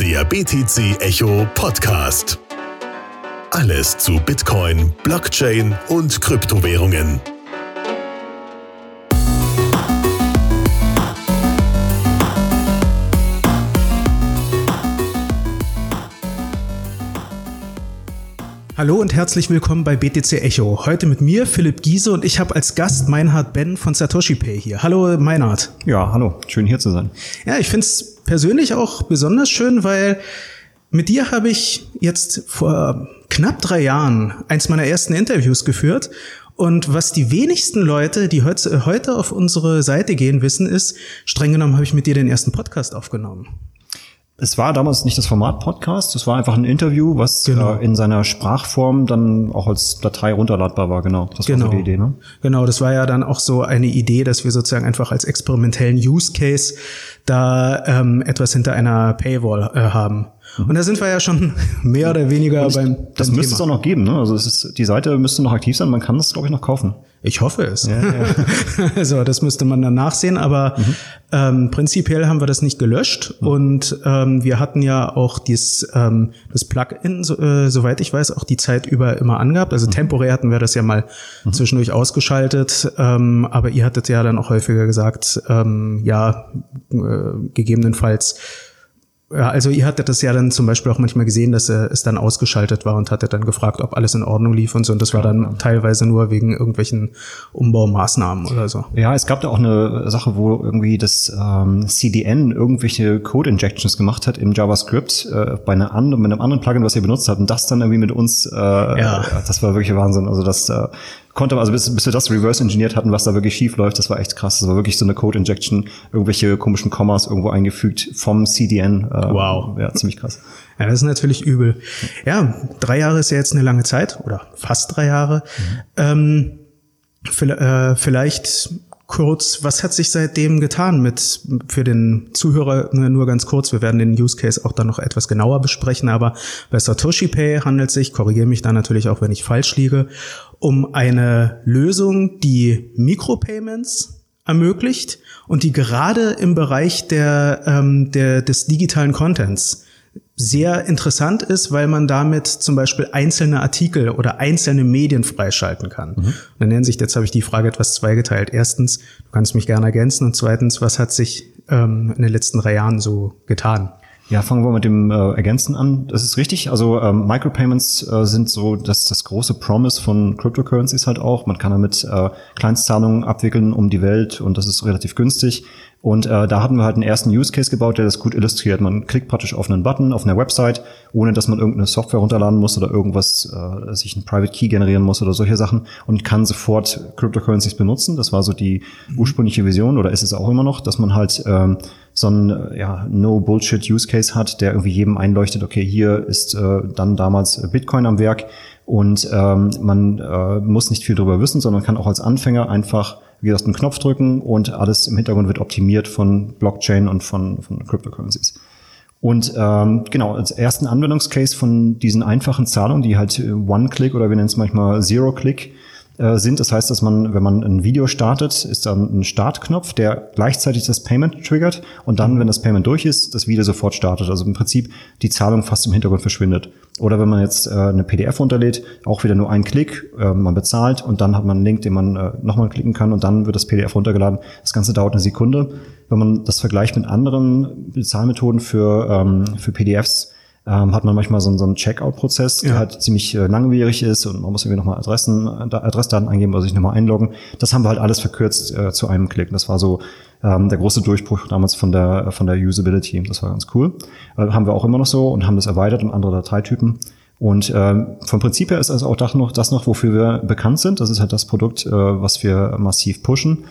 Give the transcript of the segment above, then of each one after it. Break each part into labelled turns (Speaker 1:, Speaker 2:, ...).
Speaker 1: Der BTC Echo Podcast. Alles zu Bitcoin, Blockchain und Kryptowährungen.
Speaker 2: Hallo und herzlich willkommen bei BTC Echo. Heute mit mir, Philipp Giese, und ich habe als Gast Meinhard Ben von Satoshi Pay hier. Hallo Meinhard.
Speaker 3: Ja, hallo. Schön hier zu sein.
Speaker 2: Ja, ich finde es persönlich auch besonders schön, weil mit dir habe ich jetzt vor knapp drei Jahren eins meiner ersten Interviews geführt. Und was die wenigsten Leute, die heute auf unsere Seite gehen, wissen, ist, streng genommen habe ich mit dir den ersten Podcast aufgenommen.
Speaker 3: Es war damals nicht das Format Podcast, es war einfach ein Interview, was genau. äh, in seiner Sprachform dann auch als Datei runterladbar war, genau.
Speaker 2: Das genau. war so die Idee, ne? Genau, das war ja dann auch so eine Idee, dass wir sozusagen einfach als experimentellen Use Case da ähm, etwas hinter einer Paywall äh, haben. Und da sind wir ja schon mehr oder weniger ich, beim, beim
Speaker 3: Das müsste Thema. es auch noch geben, ne? Also es ist, die Seite müsste noch aktiv sein, man kann das, glaube ich, noch kaufen.
Speaker 2: Ich hoffe es. Ja, ja. also das müsste man dann nachsehen, aber mhm. ähm, prinzipiell haben wir das nicht gelöscht mhm. und ähm, wir hatten ja auch dies, ähm, das Plugin, so, äh, soweit ich weiß, auch die Zeit über immer angehabt. Also mhm. temporär hatten wir das ja mal mhm. zwischendurch ausgeschaltet, ähm, aber ihr hattet ja dann auch häufiger gesagt, ähm, ja, äh, gegebenenfalls ja, also ihr hattet das ja dann zum Beispiel auch manchmal gesehen, dass äh, es dann ausgeschaltet war und hattet dann gefragt, ob alles in Ordnung lief und so. Und das war dann teilweise nur wegen irgendwelchen Umbaumaßnahmen oder so.
Speaker 3: Ja, es gab da auch eine Sache, wo irgendwie das ähm, CDN irgendwelche Code-Injections gemacht hat im JavaScript äh, bei, einer anderen, bei einem anderen Plugin, was ihr benutzt habt. Und das dann irgendwie mit uns, äh, ja. das war wirklich Wahnsinn. Also das äh, konnte, also bis, bis wir das reverse engineert hatten, was da wirklich schief läuft, das war echt krass. Das war wirklich so eine Code Injection, irgendwelche komischen Kommas irgendwo eingefügt vom CDN.
Speaker 2: Äh, wow.
Speaker 3: Ja, ziemlich krass.
Speaker 2: Ja, das ist natürlich übel. Ja, drei Jahre ist ja jetzt eine lange Zeit oder fast drei Jahre. Mhm. Ähm, äh, vielleicht kurz, was hat sich seitdem getan mit für den Zuhörer nur ganz kurz, wir werden den Use Case auch dann noch etwas genauer besprechen, aber bei Satoshi Pay handelt sich, korrigiere mich da natürlich auch, wenn ich falsch liege, um eine Lösung, die Micropayments ermöglicht und die gerade im Bereich der, ähm, der, des digitalen Contents sehr interessant ist, weil man damit zum Beispiel einzelne Artikel oder einzelne Medien freischalten kann. Mhm. Und dann nennen sich, jetzt habe ich die Frage etwas zweigeteilt. Erstens, du kannst mich gerne ergänzen und zweitens, was hat sich ähm, in den letzten drei Jahren so getan?
Speaker 3: Ja, fangen wir mit dem äh, Ergänzen an. Das ist richtig. Also ähm, Micropayments äh, sind so das, das große Promise von Cryptocurrencies halt auch. Man kann damit äh, Kleinstzahlungen abwickeln um die Welt und das ist relativ günstig. Und äh, da hatten wir halt einen ersten Use Case gebaut, der das gut illustriert. Man klickt praktisch auf einen Button auf einer Website, ohne dass man irgendeine Software runterladen muss oder irgendwas, äh, sich ein Private Key generieren muss oder solche Sachen und kann sofort Cryptocurrencies benutzen. Das war so die ursprüngliche Vision oder ist es auch immer noch, dass man halt ähm, so ein ja, No-Bullshit-Use-Case hat, der irgendwie jedem einleuchtet, okay, hier ist äh, dann damals Bitcoin am Werk und ähm, man äh, muss nicht viel darüber wissen, sondern kann auch als Anfänger einfach wie gesagt, einen Knopf drücken und alles im Hintergrund wird optimiert von Blockchain und von, von Cryptocurrencies. Und ähm, genau, als ersten Anwendungscase von diesen einfachen Zahlungen, die halt One-Click oder wir nennen es manchmal Zero-Click äh, sind. Das heißt, dass man, wenn man ein Video startet, ist dann ein Startknopf, der gleichzeitig das Payment triggert und dann, wenn das Payment durch ist, das Video sofort startet. Also im Prinzip die Zahlung fast im Hintergrund verschwindet. Oder wenn man jetzt äh, eine PDF runterlädt, auch wieder nur ein Klick, äh, man bezahlt und dann hat man einen Link, den man äh, nochmal klicken kann und dann wird das PDF runtergeladen. Das Ganze dauert eine Sekunde. Wenn man das vergleicht mit anderen Bezahlmethoden für, ähm, für PDFs, ähm, hat man manchmal so, so einen Checkout-Prozess, der ja. halt ziemlich äh, langwierig ist und man muss irgendwie nochmal Adressen, äh, Adressdaten eingeben oder sich nochmal einloggen. Das haben wir halt alles verkürzt äh, zu einem Klick. Das war so ähm, der große Durchbruch damals von der, von der Usability. Das war ganz cool. Äh, haben wir auch immer noch so und haben das erweitert um andere Dateitypen. Und ähm, vom Prinzip her ist also auch das noch, das noch, wofür wir bekannt sind. Das ist halt das Produkt, äh, was wir massiv pushen.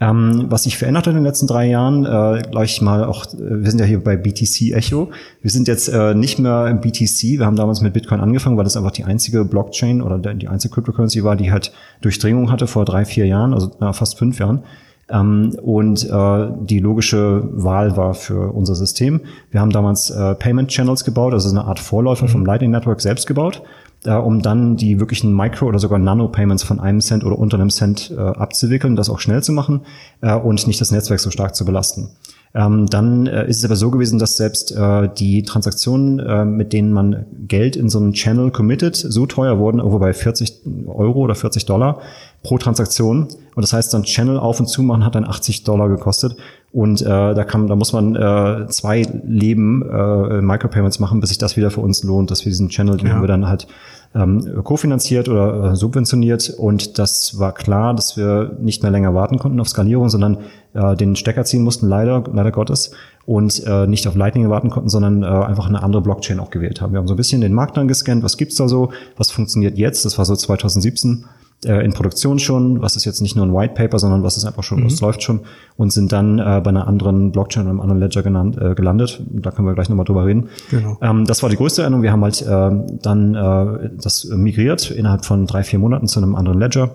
Speaker 3: Ähm, was sich verändert hat in den letzten drei Jahren, äh, gleich mal auch, äh, wir sind ja hier bei BTC Echo. Wir sind jetzt äh, nicht mehr im BTC. Wir haben damals mit Bitcoin angefangen, weil das einfach die einzige Blockchain oder die einzige Cryptocurrency war, die halt Durchdringung hatte vor drei, vier Jahren, also na, fast fünf Jahren. Ähm, und äh, die logische Wahl war für unser System. Wir haben damals äh, Payment Channels gebaut, also eine Art Vorläufer mhm. vom Lightning Network selbst gebaut äh, um dann die wirklichen Micro- oder sogar Nano-Payments von einem Cent oder unter einem Cent äh, abzuwickeln, das auch schnell zu machen äh, und nicht das Netzwerk so stark zu belasten. Ähm, dann äh, ist es aber so gewesen, dass selbst äh, die Transaktionen, äh, mit denen man Geld in so einen Channel committed, so teuer wurden, irgendwo bei 40 Euro oder 40 Dollar pro Transaktion. Und das heißt, dann Channel auf und zu machen hat dann 80 Dollar gekostet. Und äh, da kann, da muss man äh, zwei Leben äh, Micropayments machen, bis sich das wieder für uns lohnt, dass wir diesen Channel, den ja. haben wir dann halt ähm, kofinanziert oder äh, subventioniert. Und das war klar, dass wir nicht mehr länger warten konnten auf Skalierung, sondern äh, den Stecker ziehen mussten, leider, leider Gottes, und äh, nicht auf Lightning warten konnten, sondern äh, einfach eine andere Blockchain auch gewählt haben. Wir haben so ein bisschen den Markt dann gescannt, was gibt's da so, was funktioniert jetzt, das war so 2017 äh, in Produktion schon, was ist jetzt nicht nur ein White Paper, sondern was ist einfach schon, mhm. was läuft schon und sind dann äh, bei einer anderen Blockchain oder einem anderen Ledger genannt, äh, gelandet. Da können wir gleich nochmal drüber reden. Genau. Ähm, das war die größte Änderung. Wir haben halt äh, dann äh, das migriert innerhalb von drei, vier Monaten zu einem anderen Ledger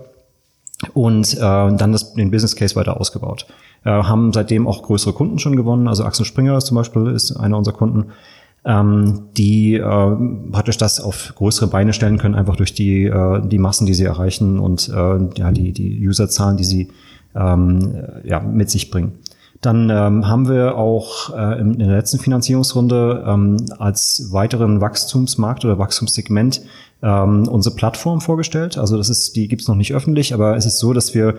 Speaker 3: und äh, dann das, den Business Case weiter ausgebaut. Äh, haben seitdem auch größere Kunden schon gewonnen. Also Axel Springer ist zum Beispiel ist einer unserer Kunden ähm, die äh, praktisch das auf größere Beine stellen können, einfach durch die, äh, die Massen, die sie erreichen und äh, ja, die, die Userzahlen, die sie ähm, ja, mit sich bringen. Dann ähm, haben wir auch äh, in der letzten Finanzierungsrunde ähm, als weiteren Wachstumsmarkt oder Wachstumssegment ähm, unsere Plattform vorgestellt. Also das ist, die gibt's noch nicht öffentlich, aber es ist so, dass wir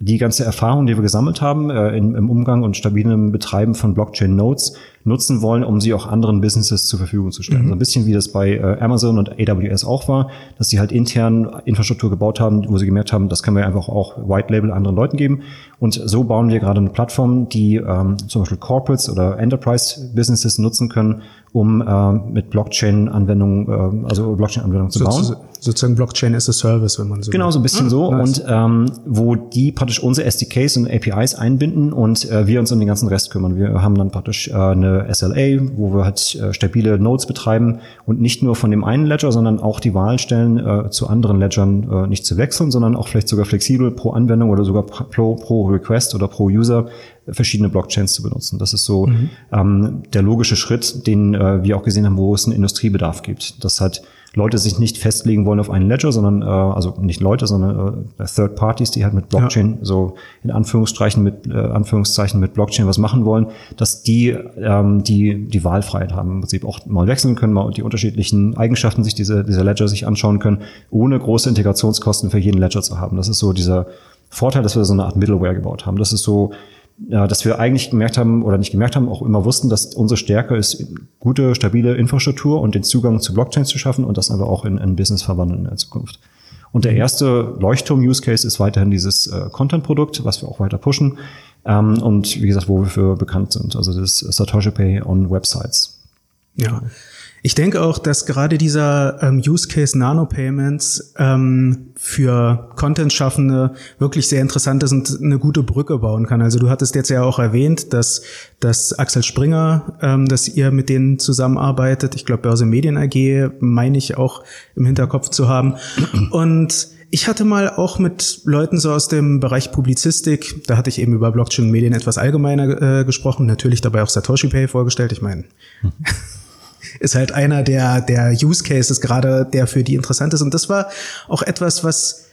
Speaker 3: die ganze Erfahrung, die wir gesammelt haben äh, in, im Umgang und stabilem Betreiben von Blockchain-Nodes, nutzen wollen, um sie auch anderen Businesses zur Verfügung zu stellen. Mhm. So ein bisschen wie das bei äh, Amazon und AWS auch war, dass sie halt intern Infrastruktur gebaut haben, wo sie gemerkt haben, das können wir einfach auch White Label anderen Leuten geben. Und so bauen wir gerade eine Plattform, die ähm, zum Beispiel Corporates oder Enterprise Businesses nutzen können, um äh, mit Blockchain-Anwendungen, äh, also Blockchain-Anwendungen zu bauen.
Speaker 2: sozusagen Blockchain as a Service, wenn man
Speaker 3: so Genau, so ein bisschen ah, so. Nice. Und ähm, wo die praktisch unsere SDKs und APIs einbinden und äh, wir uns um den ganzen Rest kümmern. Wir haben dann praktisch äh, eine SLA, wo wir halt äh, stabile Nodes betreiben und nicht nur von dem einen Ledger, sondern auch die Wahl stellen, äh, zu anderen Ledgern äh, nicht zu wechseln, sondern auch vielleicht sogar flexibel pro Anwendung oder sogar pro, pro Request oder pro User verschiedene Blockchains zu benutzen. Das ist so mhm. ähm, der logische Schritt, den äh, wir auch gesehen haben, wo es einen Industriebedarf gibt. Dass halt Leute sich nicht festlegen wollen auf einen Ledger, sondern äh, also nicht Leute, sondern äh, Third Parties, die halt mit Blockchain ja. so in Anführungszeichen mit äh, Anführungszeichen mit Blockchain was machen wollen, dass die ähm, die die Wahlfreiheit haben, im Prinzip auch mal wechseln können, mal die unterschiedlichen Eigenschaften sich diese dieser Ledger sich anschauen können, ohne große Integrationskosten für jeden Ledger zu haben. Das ist so dieser Vorteil, dass wir so eine Art Middleware gebaut haben. Das ist so ja, dass wir eigentlich gemerkt haben oder nicht gemerkt haben, auch immer wussten, dass unsere Stärke ist, gute, stabile Infrastruktur und den Zugang zu Blockchains zu schaffen und das aber auch in ein Business verwandeln in der Zukunft. Und der erste Leuchtturm-Use-Case ist weiterhin dieses äh, Content-Produkt, was wir auch weiter pushen. Ähm, und wie gesagt, wo wir für bekannt sind, also das Satoshi Pay on Websites.
Speaker 2: Ja. Ich denke auch, dass gerade dieser ähm, Use Case Nano Payments ähm, für Content-Schaffende wirklich sehr interessant ist und eine gute Brücke bauen kann. Also du hattest jetzt ja auch erwähnt, dass, dass Axel Springer, ähm, dass ihr mit denen zusammenarbeitet. Ich glaube, Börse Medien AG meine ich auch im Hinterkopf zu haben. Und ich hatte mal auch mit Leuten so aus dem Bereich Publizistik, da hatte ich eben über Blockchain und Medien etwas allgemeiner äh, gesprochen, natürlich dabei auch Satoshi Pay vorgestellt. Ich meine, hm ist halt einer der, der Use Cases gerade, der für die interessant ist. Und das war auch etwas, was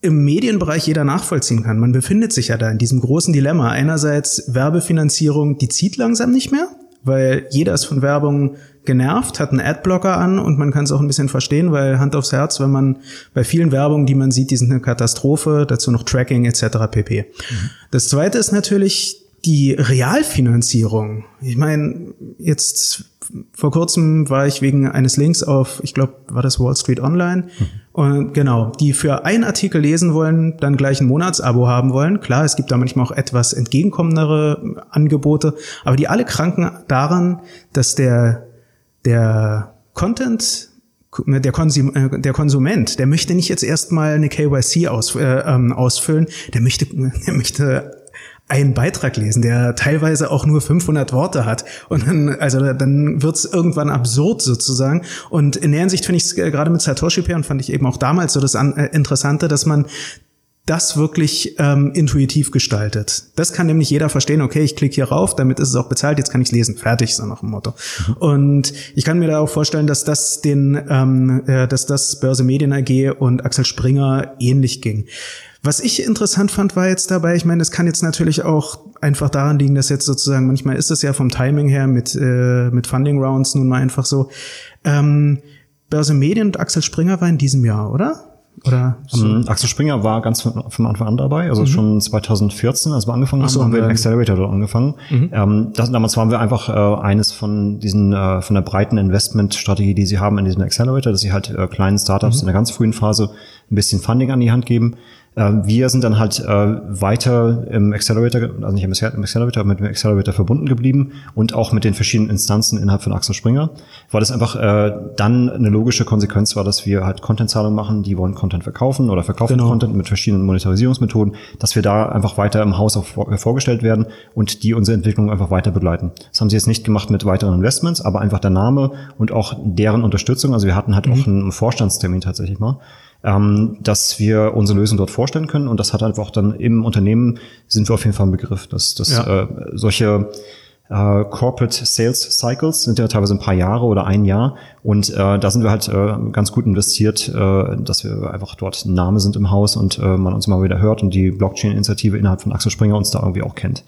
Speaker 2: im Medienbereich jeder nachvollziehen kann. Man befindet sich ja da in diesem großen Dilemma. Einerseits Werbefinanzierung, die zieht langsam nicht mehr, weil jeder ist von Werbung genervt, hat einen Adblocker an und man kann es auch ein bisschen verstehen, weil Hand aufs Herz, wenn man bei vielen Werbungen, die man sieht, die sind eine Katastrophe, dazu noch Tracking etc. pp. Mhm. Das zweite ist natürlich die Realfinanzierung. Ich meine, jetzt vor kurzem war ich wegen eines Links auf, ich glaube, war das Wall Street Online. Mhm. Und genau, die für einen Artikel lesen wollen, dann gleich ein Monatsabo haben wollen. Klar, es gibt da manchmal auch etwas entgegenkommendere Angebote, aber die alle kranken daran, dass der, der Content der, Konsum, äh, der Konsument, der möchte nicht jetzt erstmal eine KYC aus, äh, ähm, ausfüllen, der möchte, der möchte einen Beitrag lesen, der teilweise auch nur 500 Worte hat. Und dann, also dann wird's irgendwann absurd sozusagen. Und in der Hinsicht finde ich es äh, gerade mit Satoshi Pay und fand ich eben auch damals so das äh, Interessante, dass man das wirklich ähm, intuitiv gestaltet. Das kann nämlich jeder verstehen, okay, ich klicke hier rauf, damit ist es auch bezahlt, jetzt kann ich lesen, fertig, so nach dem Motto. Mhm. Und ich kann mir da auch vorstellen, dass das den, ähm, äh, dass das Börse Medien AG und Axel Springer ähnlich ging. Was ich interessant fand, war jetzt dabei, ich meine, es kann jetzt natürlich auch einfach daran liegen, dass jetzt sozusagen, manchmal ist es ja vom Timing her mit, äh, mit Funding Rounds nun mal einfach so. Ähm, Börse Medien und Axel Springer war in diesem Jahr, oder?
Speaker 3: Oder um, Axel Springer war ganz von, von Anfang an dabei, also mhm. schon 2014, als wir angefangen haben, so, haben wir den Accelerator dort angefangen. Mhm. Ähm, das, damals waren wir einfach äh, eines von diesen äh, von der breiten Investmentstrategie, die sie haben in diesem Accelerator, dass sie halt äh, kleinen Startups mhm. in der ganz frühen Phase ein bisschen Funding an die Hand geben wir sind dann halt äh, weiter im Accelerator, also nicht im Accelerator, aber mit dem Accelerator verbunden geblieben und auch mit den verschiedenen Instanzen innerhalb von Axel Springer, weil das einfach äh, dann eine logische Konsequenz war, dass wir halt Content-Zahlungen machen, die wollen Content verkaufen oder verkaufen genau. Content mit verschiedenen Monetarisierungsmethoden, dass wir da einfach weiter im Haus auch vorgestellt werden und die unsere Entwicklung einfach weiter begleiten. Das haben sie jetzt nicht gemacht mit weiteren Investments, aber einfach der Name und auch deren Unterstützung. Also wir hatten halt mhm. auch einen Vorstandstermin tatsächlich mal ähm, dass wir unsere Lösung dort vorstellen können. Und das hat einfach dann im Unternehmen sind wir auf jeden Fall ein Begriff, dass, dass ja. äh, solche äh, Corporate Sales Cycles sind ja teilweise ein paar Jahre oder ein Jahr. Und äh, da sind wir halt äh, ganz gut investiert, äh, dass wir einfach dort ein Name sind im Haus und äh, man uns immer wieder hört und die Blockchain-Initiative innerhalb von Axel Springer uns da irgendwie auch kennt.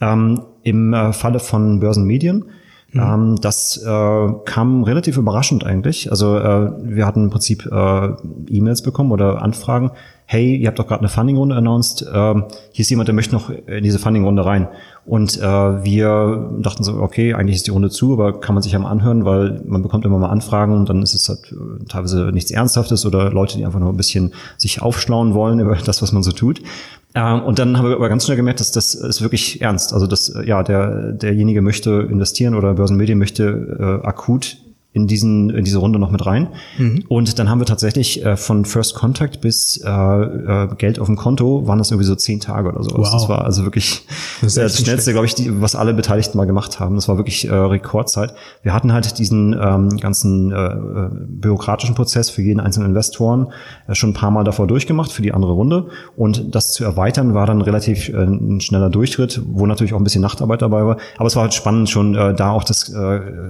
Speaker 3: Ähm, Im äh, Falle von Börsenmedien Mhm. Ähm, das äh, kam relativ überraschend eigentlich. Also äh, wir hatten im Prinzip äh, E-Mails bekommen oder Anfragen. Hey, ihr habt doch gerade eine Funding-Runde announced. Äh, hier ist jemand, der möchte noch in diese Funding-Runde rein. Und äh, wir dachten so, okay, eigentlich ist die Runde zu, aber kann man sich ja mal anhören, weil man bekommt immer mal Anfragen und dann ist es halt äh, teilweise nichts Ernsthaftes oder Leute, die einfach nur ein bisschen sich aufschlauen wollen über das, was man so tut. Ähm, und dann haben wir aber ganz schnell gemerkt, dass das ist wirklich ernst. Also dass ja der derjenige möchte investieren oder Börsenmedien möchte äh, akut in diesen in diese Runde noch mit rein. Mhm. Und dann haben wir tatsächlich äh, von First Contact bis äh, äh, Geld auf dem Konto waren das irgendwie so zehn Tage oder so. Wow. Das war also wirklich das, das schnellste, glaube ich, die, was alle Beteiligten mal gemacht haben. Das war wirklich äh, Rekordzeit. Wir hatten halt diesen ähm, ganzen äh, äh, bürokratischen Prozess für jeden einzelnen Investoren schon ein paar Mal davor durchgemacht für die andere Runde. Und das zu erweitern war dann relativ ein schneller Durchtritt, wo natürlich auch ein bisschen Nachtarbeit dabei war. Aber es war halt spannend, schon da auch das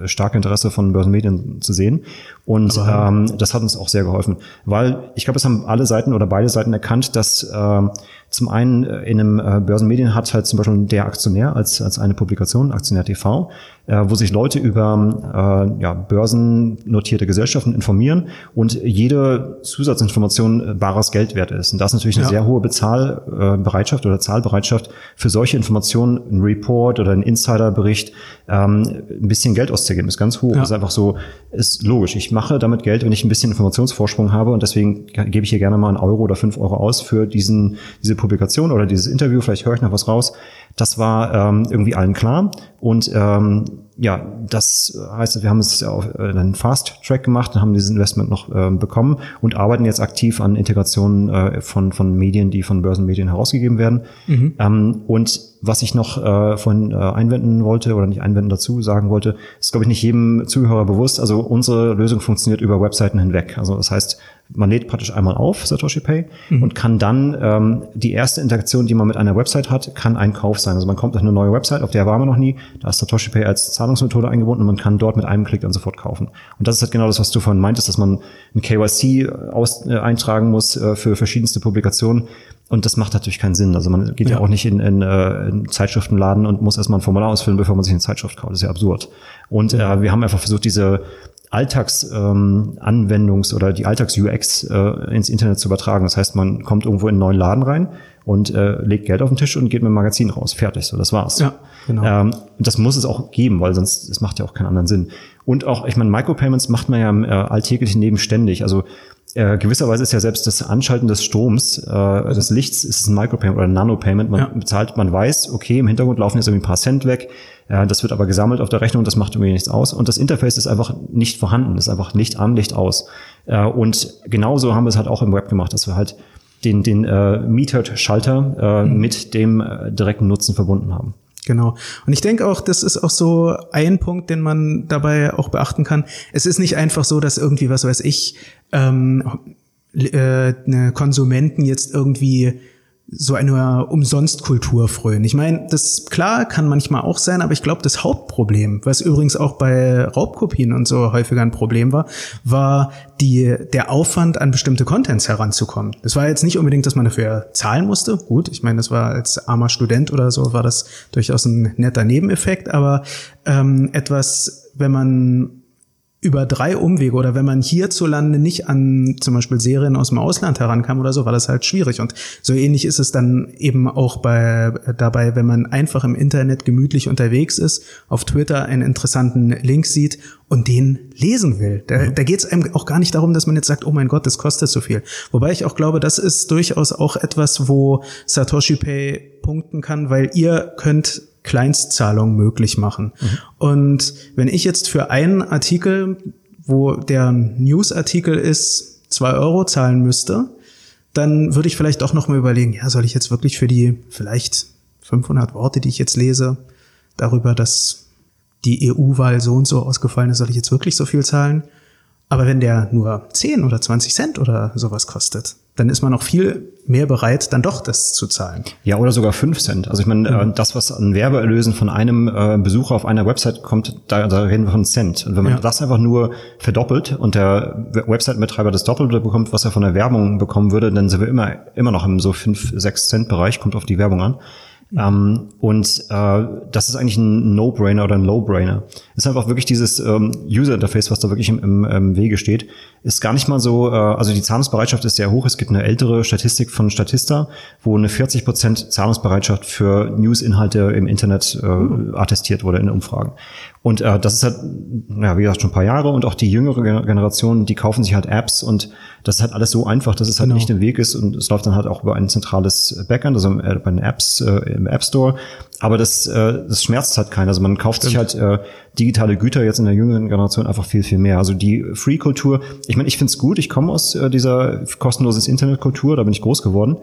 Speaker 3: starke Interesse von Börsenmedien zu sehen. Und ähm, das hat uns auch sehr geholfen, weil ich glaube, es haben alle Seiten oder beide Seiten erkannt, dass äh, zum einen äh, in einem äh, Börsenmedien hat halt zum Beispiel der Aktionär als, als eine Publikation, Aktionär TV, äh, wo sich Leute über äh, ja, börsennotierte Gesellschaften informieren und jede Zusatzinformation bares Geld wert ist. Und das ist natürlich eine ja. sehr hohe Bezahlbereitschaft oder Zahlbereitschaft für solche Informationen, ein Report oder ein Insiderbericht, ähm, ein bisschen Geld auszugeben, ist ganz hoch. Ja. Ist einfach so, ist logisch. Ich mache damit Geld, wenn ich ein bisschen Informationsvorsprung habe und deswegen gebe ich hier gerne mal einen Euro oder fünf Euro aus für diesen, diese Publikation oder dieses Interview. Vielleicht höre ich noch was raus. Das war ähm, irgendwie allen klar. Und ähm, ja, das heißt, wir haben es auf äh, einen Fast Track gemacht und haben dieses Investment noch äh, bekommen und arbeiten jetzt aktiv an Integrationen äh, von, von Medien, die von Börsenmedien herausgegeben werden. Mhm. Ähm, und was ich noch äh, von äh, einwenden wollte oder nicht einwenden dazu sagen wollte, ist, glaube ich, nicht jedem Zuhörer bewusst. Also unsere Lösung funktioniert über Webseiten hinweg. Also das heißt, man lädt praktisch einmal auf Satoshi Pay mhm. und kann dann ähm, die erste Interaktion, die man mit einer Website hat, kann ein Kauf sein. Also man kommt auf eine neue Website, auf der waren wir noch nie. Da ist Satoshi Pay als Zahlungsmethode eingebunden und man kann dort mit einem Klick dann sofort kaufen. Und das ist halt genau das, was du vorhin meintest, dass man ein KYC aus, äh, eintragen muss äh, für verschiedenste Publikationen. Und das macht natürlich keinen Sinn. Also man geht ja, ja auch nicht in, in, äh, in Zeitschriftenladen und muss erstmal ein Formular ausfüllen, bevor man sich eine Zeitschrift kauft. Das ist ja absurd. Und äh, wir haben einfach versucht, diese Alltagsanwendungs- ähm, oder die Alltags-UX äh, ins Internet zu übertragen. Das heißt, man kommt irgendwo in einen neuen Laden rein und äh, legt Geld auf den Tisch und geht mit dem Magazin raus. Fertig, so das war's. Ja, genau. Ähm, das muss es auch geben, weil sonst es macht ja auch keinen anderen Sinn. Und auch, ich meine, Micropayments macht man ja im äh, alltäglichen Leben ständig. Also äh, gewisserweise ist ja selbst das Anschalten des Stroms, äh, des Lichts, ist ein Micropayment oder ein Nanopayment. Man ja. bezahlt, man weiß, okay, im Hintergrund laufen jetzt irgendwie ein paar Cent weg ja, das wird aber gesammelt auf der Rechnung, das macht irgendwie nichts aus. Und das Interface ist einfach nicht vorhanden, ist einfach Licht an, Licht aus. Äh, und genauso haben wir es halt auch im Web gemacht, dass wir halt den, den äh, Metered-Schalter äh, mhm. mit dem äh, direkten Nutzen verbunden haben.
Speaker 2: Genau. Und ich denke auch, das ist auch so ein Punkt, den man dabei auch beachten kann. Es ist nicht einfach so, dass irgendwie, was weiß ich, ähm, äh, Konsumenten jetzt irgendwie so eine Umsonstkultur frönen. Ich meine, das klar kann manchmal auch sein, aber ich glaube, das Hauptproblem, was übrigens auch bei Raubkopien und so häufiger ein Problem war, war die, der Aufwand, an bestimmte Contents heranzukommen. Das war jetzt nicht unbedingt, dass man dafür zahlen musste. Gut, ich meine, das war als armer Student oder so, war das durchaus ein netter Nebeneffekt, aber ähm, etwas, wenn man über drei Umwege oder wenn man hierzulande nicht an zum Beispiel Serien aus dem Ausland herankam oder so, war das halt schwierig. Und so ähnlich ist es dann eben auch bei, dabei, wenn man einfach im Internet gemütlich unterwegs ist, auf Twitter einen interessanten Link sieht und den lesen will. Da, mhm. da geht es einem auch gar nicht darum, dass man jetzt sagt, oh mein Gott, das kostet so viel. Wobei ich auch glaube, das ist durchaus auch etwas, wo Satoshi Pay punkten kann, weil ihr könnt Kleinstzahlungen möglich machen. Mhm. Und wenn ich jetzt für einen Artikel, wo der Newsartikel ist, zwei Euro zahlen müsste, dann würde ich vielleicht doch noch mal überlegen, ja, soll ich jetzt wirklich für die vielleicht 500 Worte, die ich jetzt lese, darüber, dass die EU-Wahl so und so ausgefallen ist, soll ich jetzt wirklich so viel zahlen? Aber wenn der nur 10 oder 20 Cent oder sowas kostet, dann ist man auch viel mehr bereit, dann doch das zu zahlen.
Speaker 3: Ja, oder sogar 5 Cent. Also ich meine, mhm. das, was an Werbeerlösen von einem äh, Besucher auf einer Website kommt, da, da reden wir von Cent. Und wenn man ja. das einfach nur verdoppelt und der Website-Betreiber das Doppelte bekommt, was er von der Werbung bekommen würde, dann sind wir immer, immer noch im so 5, 6 Cent-Bereich, kommt auf die Werbung an. Ähm, und äh, das ist eigentlich ein No-Brainer oder ein Low-Brainer. Ist einfach wirklich dieses ähm, User-Interface, was da wirklich im, im, im Wege steht. Ist gar nicht mal so, äh, also die Zahlungsbereitschaft ist sehr hoch. Es gibt eine ältere Statistik von Statista, wo eine 40% Zahlungsbereitschaft für News-Inhalte im Internet äh, attestiert wurde in Umfragen. Und äh, das ist halt, ja, wie gesagt, schon ein paar Jahre und auch die jüngere Generation, die kaufen sich halt Apps und das ist halt alles so einfach, dass es halt genau. nicht im Weg ist und es läuft dann halt auch über ein zentrales Backend, also äh, bei den Apps äh, im App Store. Aber das, äh, das schmerzt halt keiner. Also man kauft Stimmt. sich halt äh, digitale Güter jetzt in der jüngeren Generation einfach viel, viel mehr. Also die Free-Kultur, ich meine, ich find's gut, ich komme aus äh, dieser kostenloses Internet-Kultur, da bin ich groß geworden.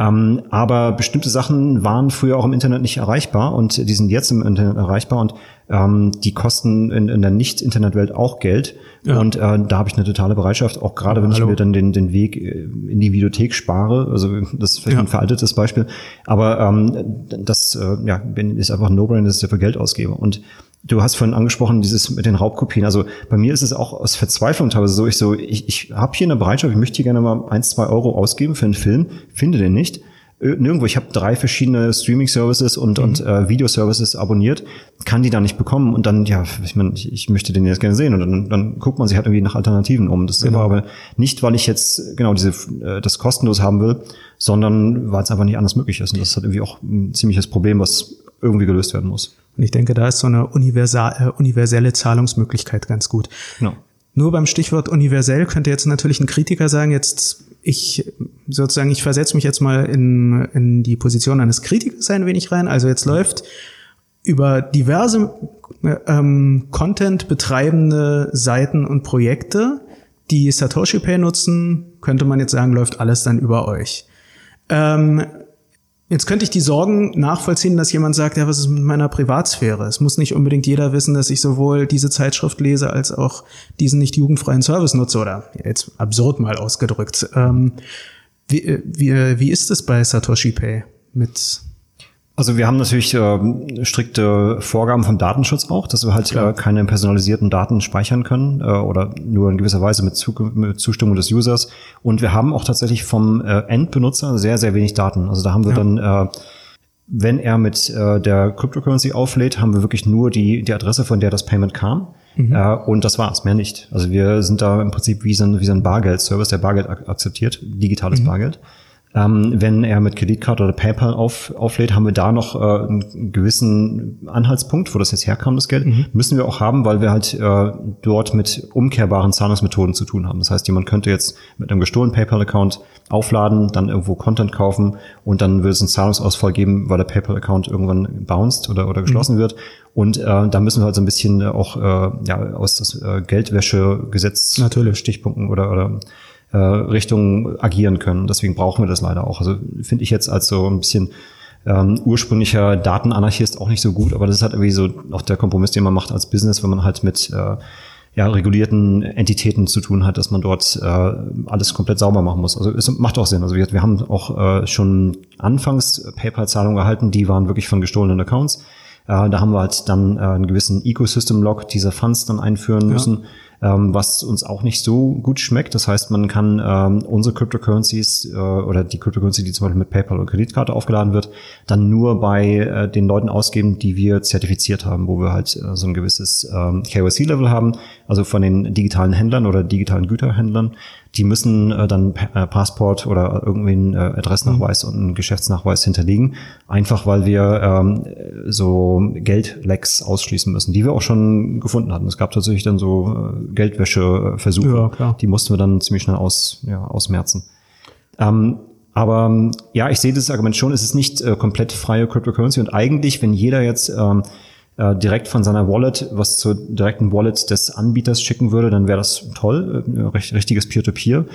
Speaker 3: Ähm, aber bestimmte Sachen waren früher auch im Internet nicht erreichbar und die sind jetzt im Internet erreichbar und ähm, die kosten in, in der Nicht-Internet-Welt auch Geld. Ja. Und äh, da habe ich eine totale Bereitschaft, auch gerade wenn Hallo. ich mir dann den, den Weg äh, in die Videothek spare. Also das ist vielleicht ja. ein veraltetes Beispiel. Aber ähm, das äh, ja, ist einfach ein No-Brainer, dass ich dafür Geld ausgebe. Und Du hast vorhin angesprochen, dieses mit den Raubkopien. Also bei mir ist es auch aus Verzweiflung teilweise so, ich so, ich, ich habe hier eine Bereitschaft, ich möchte hier gerne mal eins, zwei Euro ausgeben für einen Film, finde den nicht. Nirgendwo, ich habe drei verschiedene Streaming-Services und, mhm. und äh, Video-Services abonniert, kann die da nicht bekommen und dann, ja, ich meine, ich, ich möchte den jetzt gerne sehen und dann, dann guckt man sich halt irgendwie nach Alternativen um. Das genau. war aber nicht, weil ich jetzt genau diese äh, das kostenlos haben will, sondern weil es einfach nicht anders möglich ist. Und das ist halt irgendwie auch ein ziemliches Problem, was irgendwie gelöst werden muss.
Speaker 2: Und ich denke, da ist so eine universal, äh, universelle Zahlungsmöglichkeit ganz gut. Genau. Nur beim Stichwort universell könnte jetzt natürlich ein Kritiker sagen, jetzt ich sozusagen, ich versetze mich jetzt mal in, in die Position eines Kritikers ein wenig rein. Also jetzt läuft über diverse ähm, Content betreibende Seiten und Projekte, die Satoshi Pay nutzen, könnte man jetzt sagen, läuft alles dann über euch. Ähm, Jetzt könnte ich die Sorgen nachvollziehen, dass jemand sagt, ja, was ist mit meiner Privatsphäre? Es muss nicht unbedingt jeder wissen, dass ich sowohl diese Zeitschrift lese als auch diesen nicht jugendfreien Service nutze oder jetzt absurd mal ausgedrückt. Ähm, wie, äh, wie, wie ist es bei Satoshi Pay mit
Speaker 3: also wir haben natürlich äh, strikte Vorgaben vom Datenschutz auch, dass wir halt äh, keine personalisierten Daten speichern können äh, oder nur in gewisser Weise mit, Zu mit Zustimmung des Users. Und wir haben auch tatsächlich vom äh, Endbenutzer sehr, sehr wenig Daten. Also da haben wir ja. dann, äh, wenn er mit äh, der Cryptocurrency auflädt, haben wir wirklich nur die, die Adresse, von der das Payment kam. Mhm. Äh, und das war's, mehr nicht. Also wir sind da im Prinzip wie so ein, wie so ein Bargeld-Service, der Bargeld ak akzeptiert, digitales mhm. Bargeld. Ähm, wenn er mit Kreditkarte oder PayPal auf, auflädt, haben wir da noch äh, einen gewissen Anhaltspunkt, wo das jetzt herkam, das Geld. Mhm. Müssen wir auch haben, weil wir halt äh, dort mit umkehrbaren Zahlungsmethoden zu tun haben. Das heißt, jemand könnte jetzt mit einem gestohlenen PayPal-Account aufladen, dann irgendwo Content kaufen und dann würde es einen Zahlungsausfall geben, weil der PayPal-Account irgendwann bounced oder, oder geschlossen mhm. wird. Und äh, da müssen wir halt so ein bisschen auch äh, ja, aus das äh, Geldwäschegesetz
Speaker 2: Natürlich.
Speaker 3: Stichpunkten oder, oder äh, Richtung agieren können. Deswegen brauchen wir das leider auch. Also finde ich jetzt als so ein bisschen ähm, ursprünglicher Datenanarchist auch nicht so gut, aber das ist halt irgendwie so auch der Kompromiss, den man macht als Business, wenn man halt mit äh, ja, regulierten Entitäten zu tun hat, dass man dort äh, alles komplett sauber machen muss. Also es macht auch Sinn. Also wir, wir haben auch äh, schon anfangs PayPal-Zahlungen erhalten, die waren wirklich von gestohlenen Accounts. Äh, da haben wir halt dann äh, einen gewissen Ecosystem-Log dieser Funds dann einführen ja. müssen ähm, was uns auch nicht so gut schmeckt. Das heißt, man kann ähm, unsere Cryptocurrencies äh, oder die Cryptocurrency, die zum Beispiel mit PayPal oder Kreditkarte aufgeladen wird, dann nur bei äh, den Leuten ausgeben, die wir zertifiziert haben, wo wir halt äh, so ein gewisses ähm, KYC-Level haben, also von den digitalen Händlern oder digitalen Güterhändlern die müssen äh, dann äh, Passport oder irgendwie einen äh, Adressnachweis mhm. und einen Geschäftsnachweis hinterlegen, einfach weil wir ähm, so Geldlecks ausschließen müssen, die wir auch schon gefunden hatten. Es gab tatsächlich dann so äh, Geldwäscheversuche, ja, die mussten wir dann ziemlich schnell aus, ja, ausmerzen. Ähm, aber ja, ich sehe das Argument schon, es ist nicht äh, komplett freie Cryptocurrency und eigentlich, wenn jeder jetzt ähm, äh, direkt von seiner Wallet was zur direkten Wallet des Anbieters schicken würde, dann wäre das toll, äh, richtiges Peer-to-Peer. -Peer.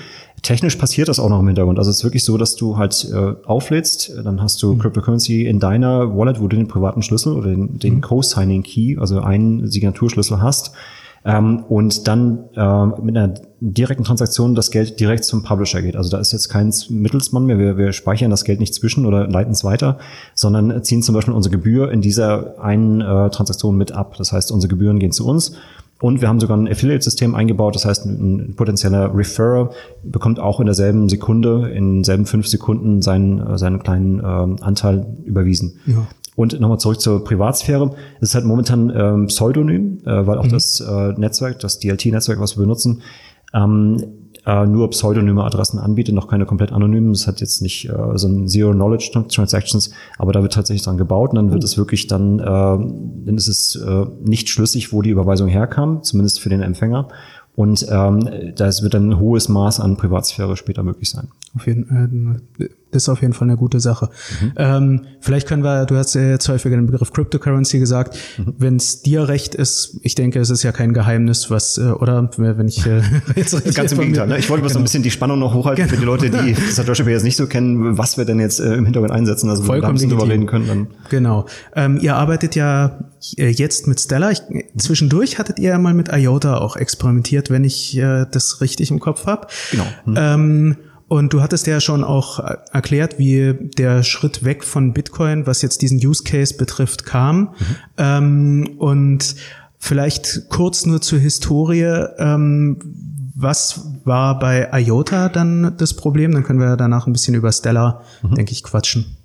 Speaker 3: Technisch passiert das auch noch im Hintergrund. Also es ist wirklich so, dass du halt äh, auflädst, dann hast du mhm. Cryptocurrency in deiner Wallet, wo du den privaten Schlüssel oder den, den mhm. Co-Signing Key, also einen Signaturschlüssel hast ähm, und dann äh, mit einer direkten Transaktion das Geld direkt zum Publisher geht. Also da ist jetzt kein Mittelsmann mehr. Wir, wir speichern das Geld nicht zwischen oder leiten es weiter, sondern ziehen zum Beispiel unsere Gebühr in dieser einen äh, Transaktion mit ab. Das heißt, unsere Gebühren gehen zu uns. Und wir haben sogar ein Affiliate-System eingebaut, das heißt, ein potenzieller Referrer bekommt auch in derselben Sekunde, in denselben fünf Sekunden seinen, äh, seinen kleinen äh, Anteil überwiesen. Ja. Und nochmal zurück zur Privatsphäre. Es ist halt momentan ähm, Pseudonym, äh, weil auch mhm. das äh, Netzwerk, das DLT-Netzwerk, was wir benutzen, ähm, äh, nur pseudonyme Adressen anbietet, noch keine komplett anonymen. Das hat jetzt nicht äh, so ein Zero-Knowledge-Transactions, aber da wird tatsächlich dran gebaut und dann wird oh. es wirklich dann, äh, dann ist es äh, nicht schlüssig, wo die Überweisung herkam, zumindest für den Empfänger. Und ähm, das wird dann ein hohes Maß an Privatsphäre später möglich sein.
Speaker 2: Auf jeden, äh, das ist auf jeden Fall eine gute Sache. Mhm. Ähm, vielleicht können wir, du hast ja jetzt häufiger den Begriff Cryptocurrency gesagt, mhm. wenn es dir recht ist, ich denke, es ist ja kein Geheimnis, was, äh, oder wenn ich äh,
Speaker 3: jetzt Ganz im Gegenteil, ne? ich wollte genau. ein bisschen die Spannung noch hochhalten genau. für die Leute, die Satoshi Pay jetzt nicht so kennen, was wir denn jetzt äh, im Hintergrund einsetzen, also
Speaker 2: wenn wir drüber reden können. Dann. Genau. Ähm, ihr arbeitet ja äh, jetzt mit Stella. Ich, zwischendurch hattet ihr ja mal mit IOTA auch experimentiert, wenn ich äh, das richtig im Kopf habe.
Speaker 3: Genau.
Speaker 2: Hm. Ähm, und du hattest ja schon auch äh, erklärt, wie der Schritt weg von Bitcoin, was jetzt diesen Use Case betrifft, kam. Mhm. Ähm, und vielleicht kurz nur zur Historie. Ähm, was war bei IOTA dann das Problem? Dann können wir danach ein bisschen über Stellar, mhm. denke ich, quatschen.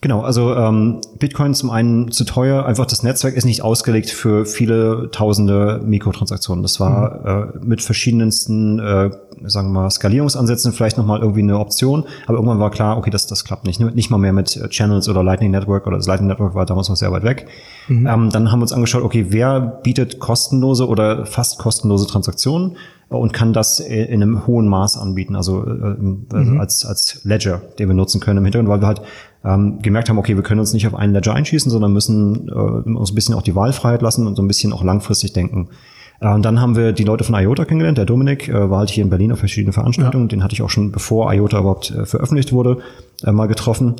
Speaker 3: Genau, also ähm, Bitcoin zum einen zu teuer, einfach das Netzwerk ist nicht ausgelegt für viele tausende Mikrotransaktionen. Das war mhm. äh, mit verschiedensten, äh, sagen wir mal, Skalierungsansätzen vielleicht nochmal irgendwie eine Option, aber irgendwann war klar, okay, das, das klappt nicht. Nicht mal mehr mit äh, Channels oder Lightning Network oder das Lightning Network war damals noch sehr weit weg. Mhm. Ähm, dann haben wir uns angeschaut, okay, wer bietet kostenlose oder fast kostenlose Transaktionen? und kann das in einem hohen Maß anbieten, also äh, mhm. als, als Ledger, den wir nutzen können im Hintergrund, weil wir halt ähm, gemerkt haben, okay, wir können uns nicht auf einen Ledger einschießen, sondern müssen äh, uns ein bisschen auch die Wahlfreiheit lassen und so ein bisschen auch langfristig denken. Äh, und dann haben wir die Leute von IOTA kennengelernt. Der Dominik äh, war halt hier in Berlin auf verschiedenen Veranstaltungen. Ja. Den hatte ich auch schon, bevor IOTA überhaupt äh, veröffentlicht wurde, äh, mal getroffen.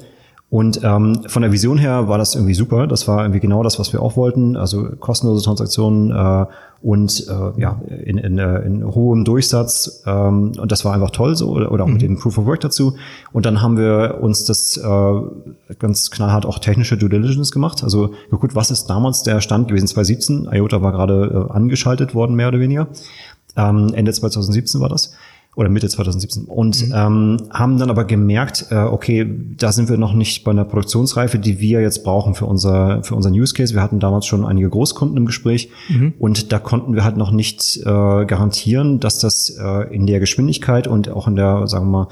Speaker 3: Und ähm, von der Vision her war das irgendwie super. Das war irgendwie genau das, was wir auch wollten. Also kostenlose Transaktionen äh, und äh, ja in, in, äh, in hohem Durchsatz. Ähm, und das war einfach toll so oder, oder auch mhm. mit dem Proof of Work dazu. Und dann haben wir uns das äh, ganz knallhart auch technische Due Diligence gemacht. Also geguckt, was ist damals der Stand gewesen 2017. IOTA war gerade äh, angeschaltet worden, mehr oder weniger. Ähm, Ende 2017 war das oder Mitte 2017 und mhm. ähm, haben dann aber gemerkt, äh, okay, da sind wir noch nicht bei einer Produktionsreife, die wir jetzt brauchen für unser für unseren Use Case. Wir hatten damals schon einige Großkunden im Gespräch mhm. und da konnten wir halt noch nicht äh, garantieren, dass das äh, in der Geschwindigkeit und auch in der, sagen wir mal,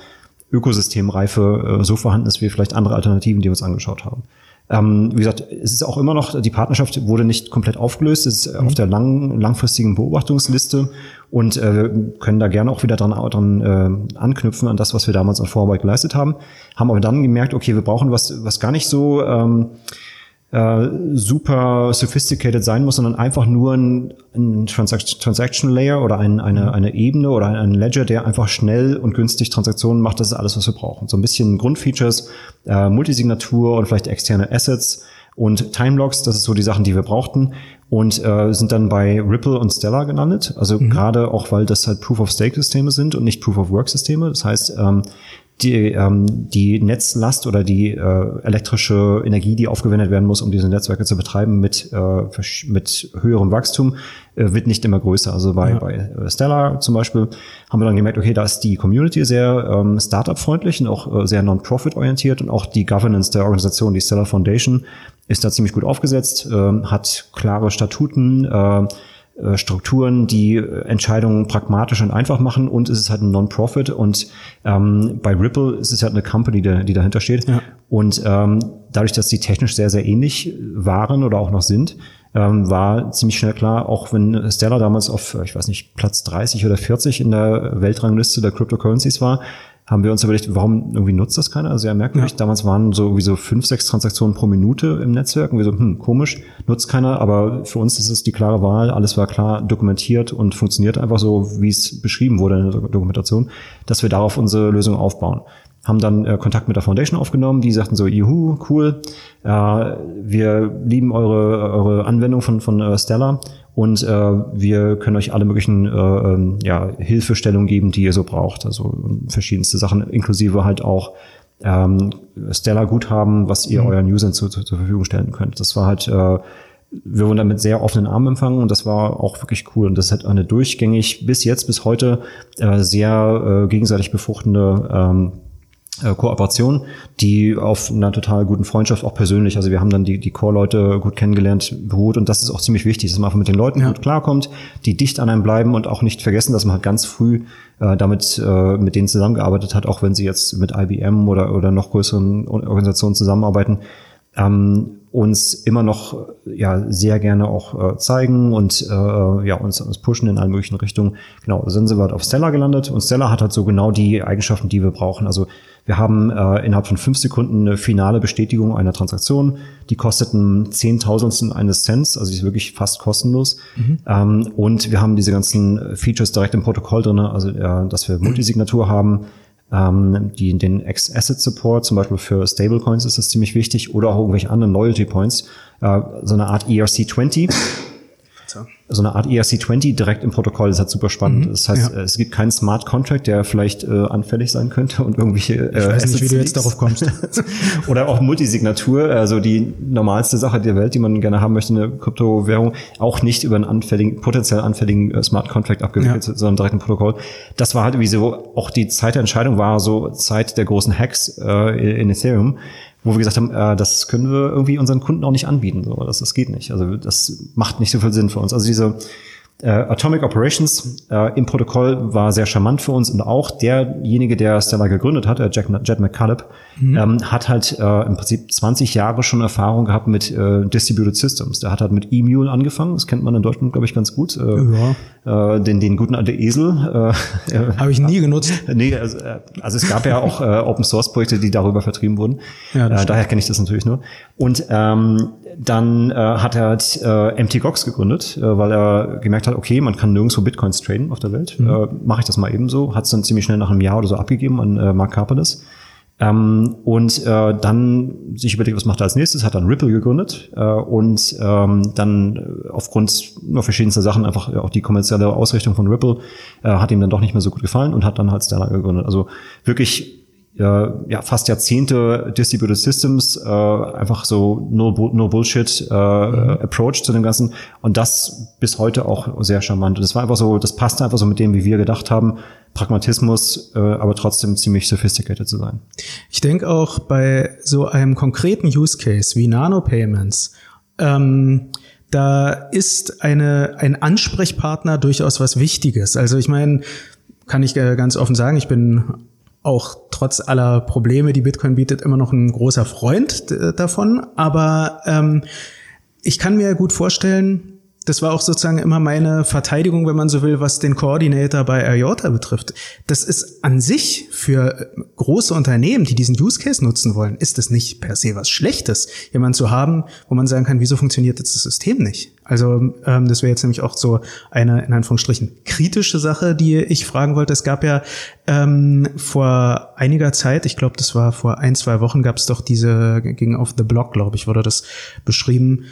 Speaker 3: Ökosystemreife äh, so vorhanden ist wie vielleicht andere Alternativen, die wir uns angeschaut haben. Ähm, wie gesagt, es ist auch immer noch, die Partnerschaft wurde nicht komplett aufgelöst, es ist mhm. auf der lang, langfristigen Beobachtungsliste und äh, wir können da gerne auch wieder dran, dran äh, anknüpfen an das, was wir damals an Vorarbeit geleistet haben. Haben aber dann gemerkt, okay, wir brauchen was, was gar nicht so ähm, äh, super sophisticated sein muss, sondern einfach nur ein, ein Transaction, Transaction Layer oder ein, eine, eine Ebene oder ein, ein, Ledger, der einfach schnell und günstig Transaktionen macht. Das ist alles, was wir brauchen. So ein bisschen Grundfeatures, äh, Multisignatur und vielleicht externe Assets und Timelogs, das ist so die Sachen, die wir brauchten. und äh, sind dann bei Ripple und Stellar gelandet. Also mhm. gerade auch, weil das halt Proof-of-Stake-Systeme sind und nicht Proof-of-Work-Systeme. Das heißt, ähm, die, ähm, die Netzlast oder die äh, elektrische Energie, die aufgewendet werden muss, um diese Netzwerke zu betreiben, mit, äh, mit höherem Wachstum, äh, wird nicht immer größer. Also bei, ja. bei äh, Stellar zum Beispiel haben wir dann gemerkt, okay, da ist die Community sehr ähm, Startup-freundlich und auch äh, sehr Non-Profit-orientiert und auch die Governance der Organisation, die Stellar Foundation, ist da ziemlich gut aufgesetzt, äh, hat klare Statuten, äh, äh, Strukturen, die äh, Entscheidungen pragmatisch und einfach machen und es ist halt ein Non-Profit und ähm, bei Ripple ist es halt eine Company, die, die dahinter steht ja. und ähm, dadurch, dass die technisch sehr, sehr ähnlich waren oder auch noch sind, ähm, war ziemlich schnell klar, auch wenn Stellar damals auf, ich weiß nicht, Platz 30 oder 40 in der Weltrangliste der Cryptocurrencies war, haben wir uns überlegt, warum irgendwie nutzt das keiner? Also sehr merkwürdig. Ja. Damals waren so irgendwie so fünf, sechs Transaktionen pro Minute im Netzwerk. Und wir so, hm, komisch, nutzt keiner. Aber für uns ist es die klare Wahl. Alles war klar dokumentiert und funktioniert einfach so, wie es beschrieben wurde in der Dokumentation, dass wir darauf unsere Lösung aufbauen haben dann äh, Kontakt mit der Foundation aufgenommen, die sagten so, juhu, cool, äh, wir lieben eure, eure Anwendung von, von äh, Stella und äh, wir können euch alle möglichen äh, ähm, ja, Hilfestellungen geben, die ihr so braucht. Also verschiedenste Sachen, inklusive halt auch ähm, Stellar-Guthaben, was ihr mhm. euren Usern zu, zu, zur Verfügung stellen könnt. Das war halt, äh, wir wurden damit sehr offenen Armen empfangen und das war auch wirklich cool. Und das hat eine durchgängig bis jetzt, bis heute äh, sehr äh, gegenseitig befruchtende ähm, äh, Kooperation, die auf einer total guten Freundschaft auch persönlich, also wir haben dann die, die Core-Leute gut kennengelernt, beruht und das ist auch ziemlich wichtig, dass man einfach mit den Leuten ja. gut klarkommt, die dicht an einem bleiben und auch nicht vergessen, dass man halt ganz früh äh, damit äh, mit denen zusammengearbeitet hat, auch wenn sie jetzt mit IBM oder, oder noch größeren Organisationen zusammenarbeiten. Ähm, uns immer noch ja sehr gerne auch äh, zeigen und äh, ja uns, uns pushen in allen möglichen Richtungen. Genau, sind sie halt auf Stella gelandet und Stella hat halt so genau die Eigenschaften, die wir brauchen. Also wir haben äh, innerhalb von fünf Sekunden eine finale Bestätigung einer Transaktion. Die kosteten Zehntausendstel eines Cents, also die ist wirklich fast kostenlos. Mhm. Ähm, und wir haben diese ganzen Features direkt im Protokoll drin, also äh, dass wir Multisignatur haben, ähm, die, den X-Asset-Support, zum Beispiel für Stablecoins ist das ziemlich wichtig, oder auch irgendwelche anderen Loyalty-Points, äh, so eine Art ERC20 so eine Art ERC20 direkt im Protokoll. Das ist halt super spannend. Mhm, das heißt, ja. es gibt keinen Smart Contract, der vielleicht äh, anfällig sein könnte und irgendwelche
Speaker 2: äh, Ich weiß nicht, wie du jetzt darauf kommst.
Speaker 3: Oder auch Multisignatur, also die normalste Sache der Welt, die man gerne haben möchte, eine Kryptowährung, auch nicht über einen anfälligen, potenziell anfälligen äh, Smart Contract abgewickelt, ja. sondern direkt im Protokoll. Das war halt wie so, auch die Zeit der Entscheidung war so Zeit der großen Hacks äh, in Ethereum wo wir gesagt haben, äh, das können wir irgendwie unseren Kunden auch nicht anbieten. So, das, das geht nicht. Also das macht nicht so viel Sinn für uns. Also diese äh, Atomic Operations äh, im Protokoll war sehr charmant für uns und auch derjenige, der Stellar gegründet hat, der Jack, Jet McCullough, mhm. ähm, hat halt äh, im Prinzip 20 Jahre schon Erfahrung gehabt mit äh, Distributed Systems. Der hat halt mit E-Mule angefangen, das kennt man in Deutschland, glaube ich, ganz gut. Äh, ja. äh, den, den guten alten Esel.
Speaker 2: Äh, Habe ich nie genutzt.
Speaker 3: nee, also, äh, also es gab ja auch äh, Open Source Projekte, die darüber vertrieben wurden. Ja, äh, daher kenne ich das natürlich nur. Und ähm, dann äh, hat er halt äh, MTGOX gegründet, äh, weil er gemerkt hat, okay, man kann nirgendwo Bitcoins traden auf der Welt. Mhm. Äh, Mache ich das mal ebenso. Hat es dann ziemlich schnell nach einem Jahr oder so abgegeben an äh, Mark Carpenes. Ähm, und äh, dann sich überlegt, was macht er als nächstes, hat dann Ripple gegründet äh, und ähm, dann äh, aufgrund nur verschiedenster Sachen einfach auch die kommerzielle Ausrichtung von Ripple äh, hat ihm dann doch nicht mehr so gut gefallen und hat dann halt Stellar gegründet. Also wirklich äh, ja, fast Jahrzehnte Distributed Systems, äh, einfach so no, no Bullshit äh, mhm. Approach zu dem Ganzen und das bis heute auch sehr charmant. Und das war einfach so, das passte einfach so mit dem, wie wir gedacht haben, Pragmatismus, äh, aber trotzdem ziemlich sophisticated zu sein.
Speaker 2: Ich denke auch bei so einem konkreten Use Case wie Nano-Payments, ähm, da ist eine, ein Ansprechpartner durchaus was Wichtiges. Also ich meine, kann ich äh, ganz offen sagen, ich bin auch trotz aller Probleme, die Bitcoin bietet, immer noch ein großer Freund davon. Aber ähm, ich kann mir gut vorstellen, das war auch sozusagen immer meine Verteidigung, wenn man so will, was den Koordinator bei IOTA betrifft. Das ist an sich für große Unternehmen, die diesen Use Case nutzen wollen, ist es nicht per se was Schlechtes, jemand zu haben, wo man sagen kann, wieso funktioniert jetzt das System nicht? Also ähm, das wäre jetzt nämlich auch so eine in Anführungsstrichen kritische Sache, die ich fragen wollte. Es gab ja ähm, vor einiger Zeit, ich glaube, das war vor ein zwei Wochen, gab es doch diese ging auf the Blog, glaube ich, wurde das beschrieben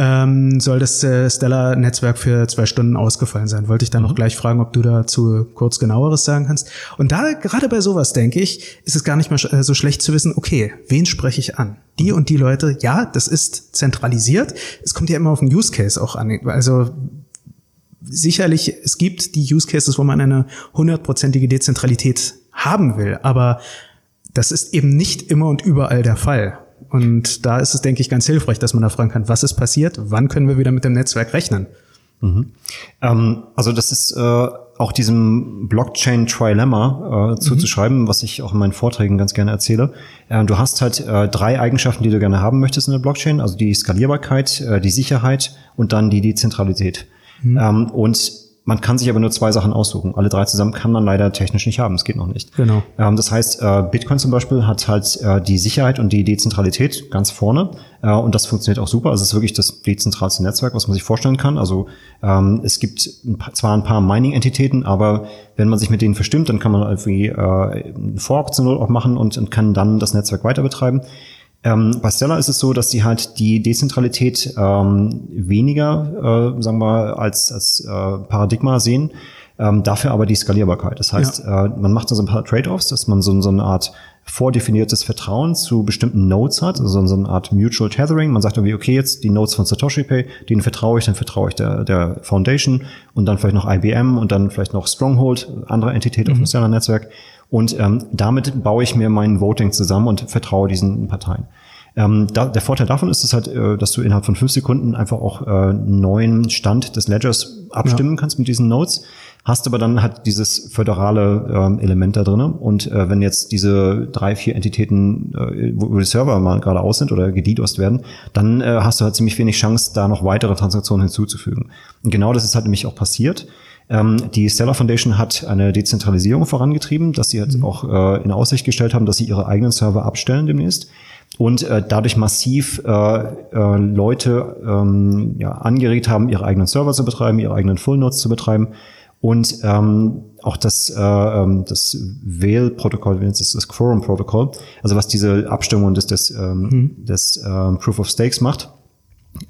Speaker 2: ähm, soll das äh, Stellar-Netzwerk für zwei Stunden ausgefallen sein. Wollte ich dann mhm. noch gleich fragen, ob du dazu kurz genaueres sagen kannst. Und da, gerade bei sowas, denke ich, ist es gar nicht mal äh, so schlecht zu wissen, okay, wen spreche ich an? Die und die Leute, ja, das ist zentralisiert. Es kommt ja immer auf den Use Case auch an. Also sicherlich, es gibt die Use Cases, wo man eine hundertprozentige Dezentralität haben will, aber das ist eben nicht immer und überall der Fall. Und da ist es, denke ich, ganz hilfreich, dass man da fragen kann, was ist passiert, wann können wir wieder mit dem Netzwerk rechnen.
Speaker 3: Mhm. Ähm, also das ist äh, auch diesem Blockchain Trilemma äh, zuzuschreiben, mhm. was ich auch in meinen Vorträgen ganz gerne erzähle. Äh, du hast halt äh, drei Eigenschaften, die du gerne haben möchtest in der Blockchain, also die Skalierbarkeit, äh, die Sicherheit und dann die Dezentralität. Mhm. Ähm, und man kann sich aber nur zwei Sachen aussuchen. Alle drei zusammen kann man leider technisch nicht haben. Es geht noch nicht.
Speaker 2: Genau.
Speaker 3: Ähm, das heißt, äh, Bitcoin zum Beispiel hat halt äh, die Sicherheit und die Dezentralität ganz vorne. Äh, und das funktioniert auch super. Also es ist wirklich das dezentralste Netzwerk, was man sich vorstellen kann. Also ähm, es gibt ein paar, zwar ein paar Mining-Entitäten, aber wenn man sich mit denen verstimmt, dann kann man irgendwie äh, einen Fork zur Not auch machen und, und kann dann das Netzwerk weiter betreiben. Ähm, bei Stellar ist es so, dass sie halt die Dezentralität ähm, weniger, äh, sagen wir als, als äh, Paradigma sehen, ähm, dafür aber die Skalierbarkeit. Das heißt, ja. äh, man macht so ein paar Trade-offs, dass man so, so eine Art vordefiniertes Vertrauen zu bestimmten Nodes hat, also so eine Art Mutual Tethering. Man sagt irgendwie, okay, jetzt die Nodes von Satoshi Pay, denen vertraue ich, dann vertraue ich der, der Foundation und dann vielleicht noch IBM und dann vielleicht noch Stronghold, andere Entität mhm. auf dem Stellar-Netzwerk. Und ähm, damit baue ich mir mein Voting zusammen und vertraue diesen Parteien. Ähm, da, der Vorteil davon ist es halt, äh, dass du innerhalb von fünf Sekunden einfach auch äh, neuen Stand des Ledgers abstimmen ja. kannst mit diesen Nodes. Hast aber dann halt dieses föderale ähm, Element da drin. Und äh, wenn jetzt diese drei, vier Entitäten, äh, wo die Server mal gerade aus sind oder gedidost werden, dann äh, hast du halt ziemlich wenig Chance, da noch weitere Transaktionen hinzuzufügen. Und genau das ist halt nämlich auch passiert. Ähm, die Stellar Foundation hat eine Dezentralisierung vorangetrieben, dass sie halt mhm. auch äh, in Aussicht gestellt haben, dass sie ihre eigenen Server abstellen demnächst und äh, dadurch massiv äh, äh, Leute ähm, ja, angeregt haben, ihre eigenen Server zu betreiben, ihre eigenen Full Nodes zu betreiben und ähm, auch das, äh, ähm, das Veil-Protokoll, das ist das Quorum-Protokoll, also was diese Abstimmung des, des, ähm, mhm. des ähm, Proof of Stakes macht,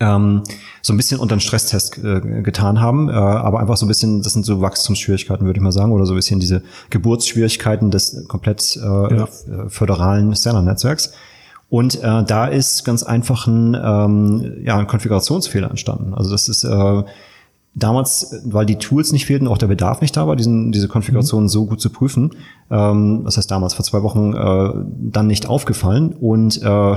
Speaker 3: ähm, so ein bisschen unter den Stresstest äh, getan haben, äh, aber einfach so ein bisschen, das sind so Wachstumsschwierigkeiten, würde ich mal sagen, oder so ein bisschen diese Geburtsschwierigkeiten des komplett äh, ja. föderalen Stellar-Netzwerks. Und äh, da ist ganz einfach ein, ähm, ja, ein Konfigurationsfehler entstanden. Also das ist äh, damals, weil die Tools nicht fehlten, auch der Bedarf nicht da war, diesen, diese Konfiguration mhm. so gut zu prüfen. Ähm, das heißt damals vor zwei Wochen äh, dann nicht aufgefallen. Und äh,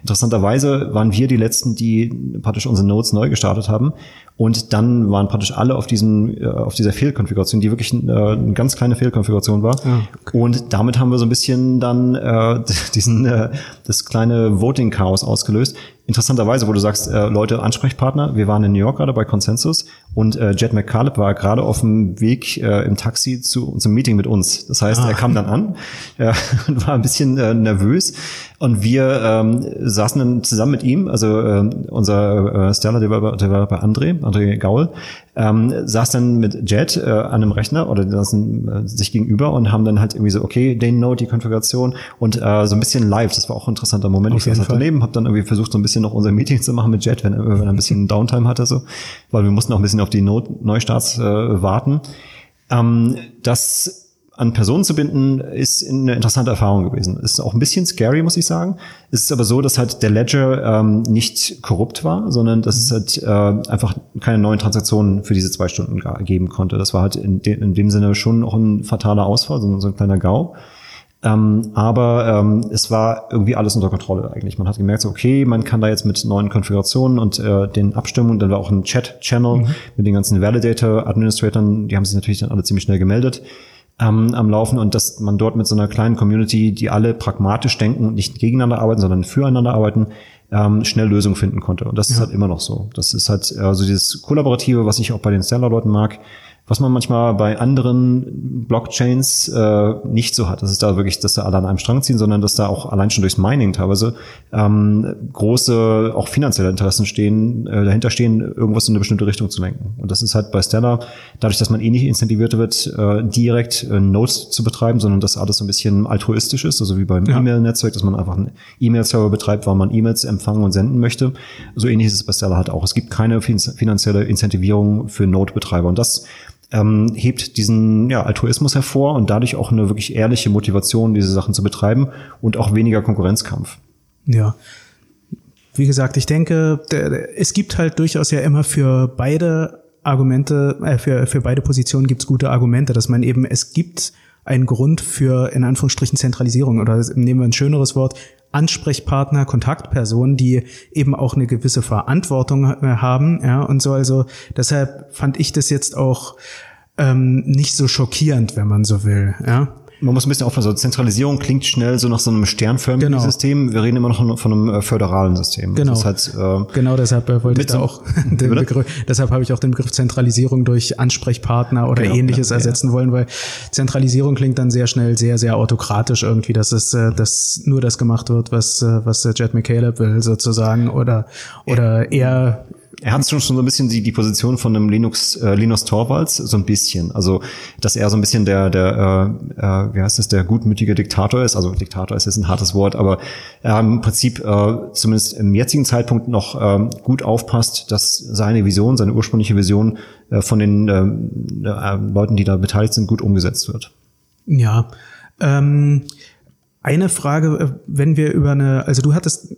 Speaker 3: interessanterweise waren wir die letzten, die praktisch unsere Nodes neu gestartet haben. Und dann waren praktisch alle auf diesem, äh, auf dieser Fehlkonfiguration, die wirklich äh, eine ganz kleine Fehlkonfiguration war. Ah, okay. Und damit haben wir so ein bisschen dann äh, diesen äh, das kleine Voting-Chaos ausgelöst. Interessanterweise, wo du sagst, äh, Leute, Ansprechpartner, wir waren in New York gerade bei Consensus und äh, Jet McCaleb war gerade auf dem Weg äh, im Taxi zu zum Meeting mit uns. Das heißt, ah. er kam dann an ja, und war ein bisschen äh, nervös. Und wir ähm, saßen dann zusammen mit ihm, also äh, unser äh, Stellar Developer, Developer André, André Gaul, ähm, saß dann mit Jet äh, an einem Rechner oder saßen äh, sich gegenüber und haben dann halt irgendwie so, okay, den Node, die Konfiguration und äh, so ein bisschen live. Das war auch ein interessanter Moment. ich saß halt daneben, habe dann irgendwie versucht, so ein bisschen noch unser Meeting zu machen mit Jet, wenn, wenn er ein bisschen Downtime hatte, so, weil wir mussten auch ein bisschen auf die Node Neustarts äh, warten. Ähm, das an Personen zu binden, ist eine interessante Erfahrung gewesen. Ist auch ein bisschen scary, muss ich sagen. Es ist aber so, dass halt der Ledger ähm, nicht korrupt war, sondern dass es halt äh, einfach keine neuen Transaktionen für diese zwei Stunden geben konnte. Das war halt in, de in dem Sinne schon auch ein fataler Ausfall, so, so ein kleiner GAU. Ähm, aber ähm, es war irgendwie alles unter Kontrolle eigentlich. Man hat gemerkt, so, okay, man kann da jetzt mit neuen Konfigurationen und äh, den Abstimmungen, dann war auch ein Chat-Channel mhm. mit den ganzen Validator-Administratoren, die haben sich natürlich dann alle ziemlich schnell gemeldet ähm, am Laufen und dass man dort mit so einer kleinen Community, die alle pragmatisch denken und nicht gegeneinander arbeiten, sondern füreinander arbeiten, ähm, schnell Lösungen finden konnte. Und das ja. ist halt immer noch so. Das ist halt äh, so dieses Kollaborative, was ich auch bei den Stellar-Leuten mag. Was man manchmal bei anderen Blockchains äh, nicht so hat. Das ist da wirklich, dass da alle an einem Strang ziehen, sondern dass da auch allein schon durchs Mining teilweise ähm, große, auch finanzielle Interessen stehen, äh, dahinter stehen, irgendwas in eine bestimmte Richtung zu lenken. Und das ist halt bei Stellar, dadurch, dass man eh nicht incentiviert wird, äh, direkt äh, Nodes zu betreiben, sondern dass alles so ein bisschen altruistisch ist, also wie beim ja. E-Mail-Netzwerk, dass man einfach einen E-Mail-Server betreibt, weil man E-Mails empfangen und senden möchte. So ähnlich ist es bei Stellar halt auch. Es gibt keine finanzielle Incentivierung für Node-Betreiber. Und das ähm, hebt diesen ja, Altruismus hervor und dadurch auch eine wirklich ehrliche Motivation, diese Sachen zu betreiben und auch weniger Konkurrenzkampf.
Speaker 2: Ja. Wie gesagt, ich denke, es gibt halt durchaus ja immer für beide Argumente, äh, für, für beide Positionen gibt's gute Argumente, dass man eben, es gibt einen Grund für in Anführungsstrichen Zentralisierung oder nehmen wir ein schöneres Wort, Ansprechpartner, Kontaktpersonen, die eben auch eine gewisse Verantwortung äh, haben, ja, und so. Also deshalb fand ich das jetzt auch ähm, nicht so schockierend, wenn man so will, ja
Speaker 3: man muss ein bisschen aufpassen. Also Zentralisierung klingt schnell so nach so einem sternförmigen genau. System. Wir reden immer noch von einem äh, föderalen System.
Speaker 2: Genau. Das heißt, äh, genau deshalb äh, wollte ich da auch den Begriff, deshalb habe ich auch den Begriff Zentralisierung durch Ansprechpartner oder genau, ähnliches ja, ersetzen ja. wollen, weil Zentralisierung klingt dann sehr schnell sehr, sehr autokratisch irgendwie, dass es, äh, dass nur das gemacht wird, was, äh, was Jet McCaleb will sozusagen oder, oder eher
Speaker 3: er hat schon so ein bisschen die, die Position von einem Linux, äh, Linus Torvalds, so ein bisschen. Also, dass er so ein bisschen der, der äh, äh, wie heißt das, der gutmütige Diktator ist. Also Diktator ist jetzt ein hartes Wort, aber er im Prinzip äh, zumindest im jetzigen Zeitpunkt noch äh, gut aufpasst, dass seine Vision, seine ursprüngliche Vision äh, von den äh, äh, Leuten, die da beteiligt sind, gut umgesetzt wird.
Speaker 2: Ja. Ähm eine Frage, äh, wenn wir über eine, also du hattest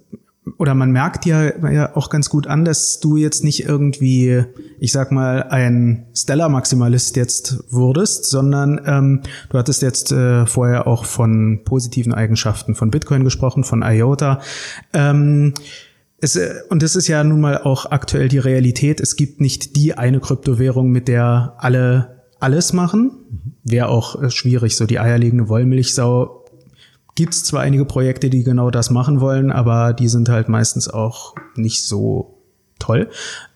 Speaker 2: oder man merkt ja, ja auch ganz gut an, dass du jetzt nicht irgendwie, ich sag mal, ein Stellar-Maximalist jetzt wurdest, sondern ähm, du hattest jetzt äh, vorher auch von positiven Eigenschaften von Bitcoin gesprochen, von IOTA. Ähm, es, äh, und das ist ja nun mal auch aktuell die Realität. Es gibt nicht die eine Kryptowährung, mit der alle alles machen. Wäre auch äh, schwierig, so die eierlegende Wollmilchsau gibt es zwar einige Projekte, die genau das machen wollen, aber die sind halt meistens auch nicht so toll.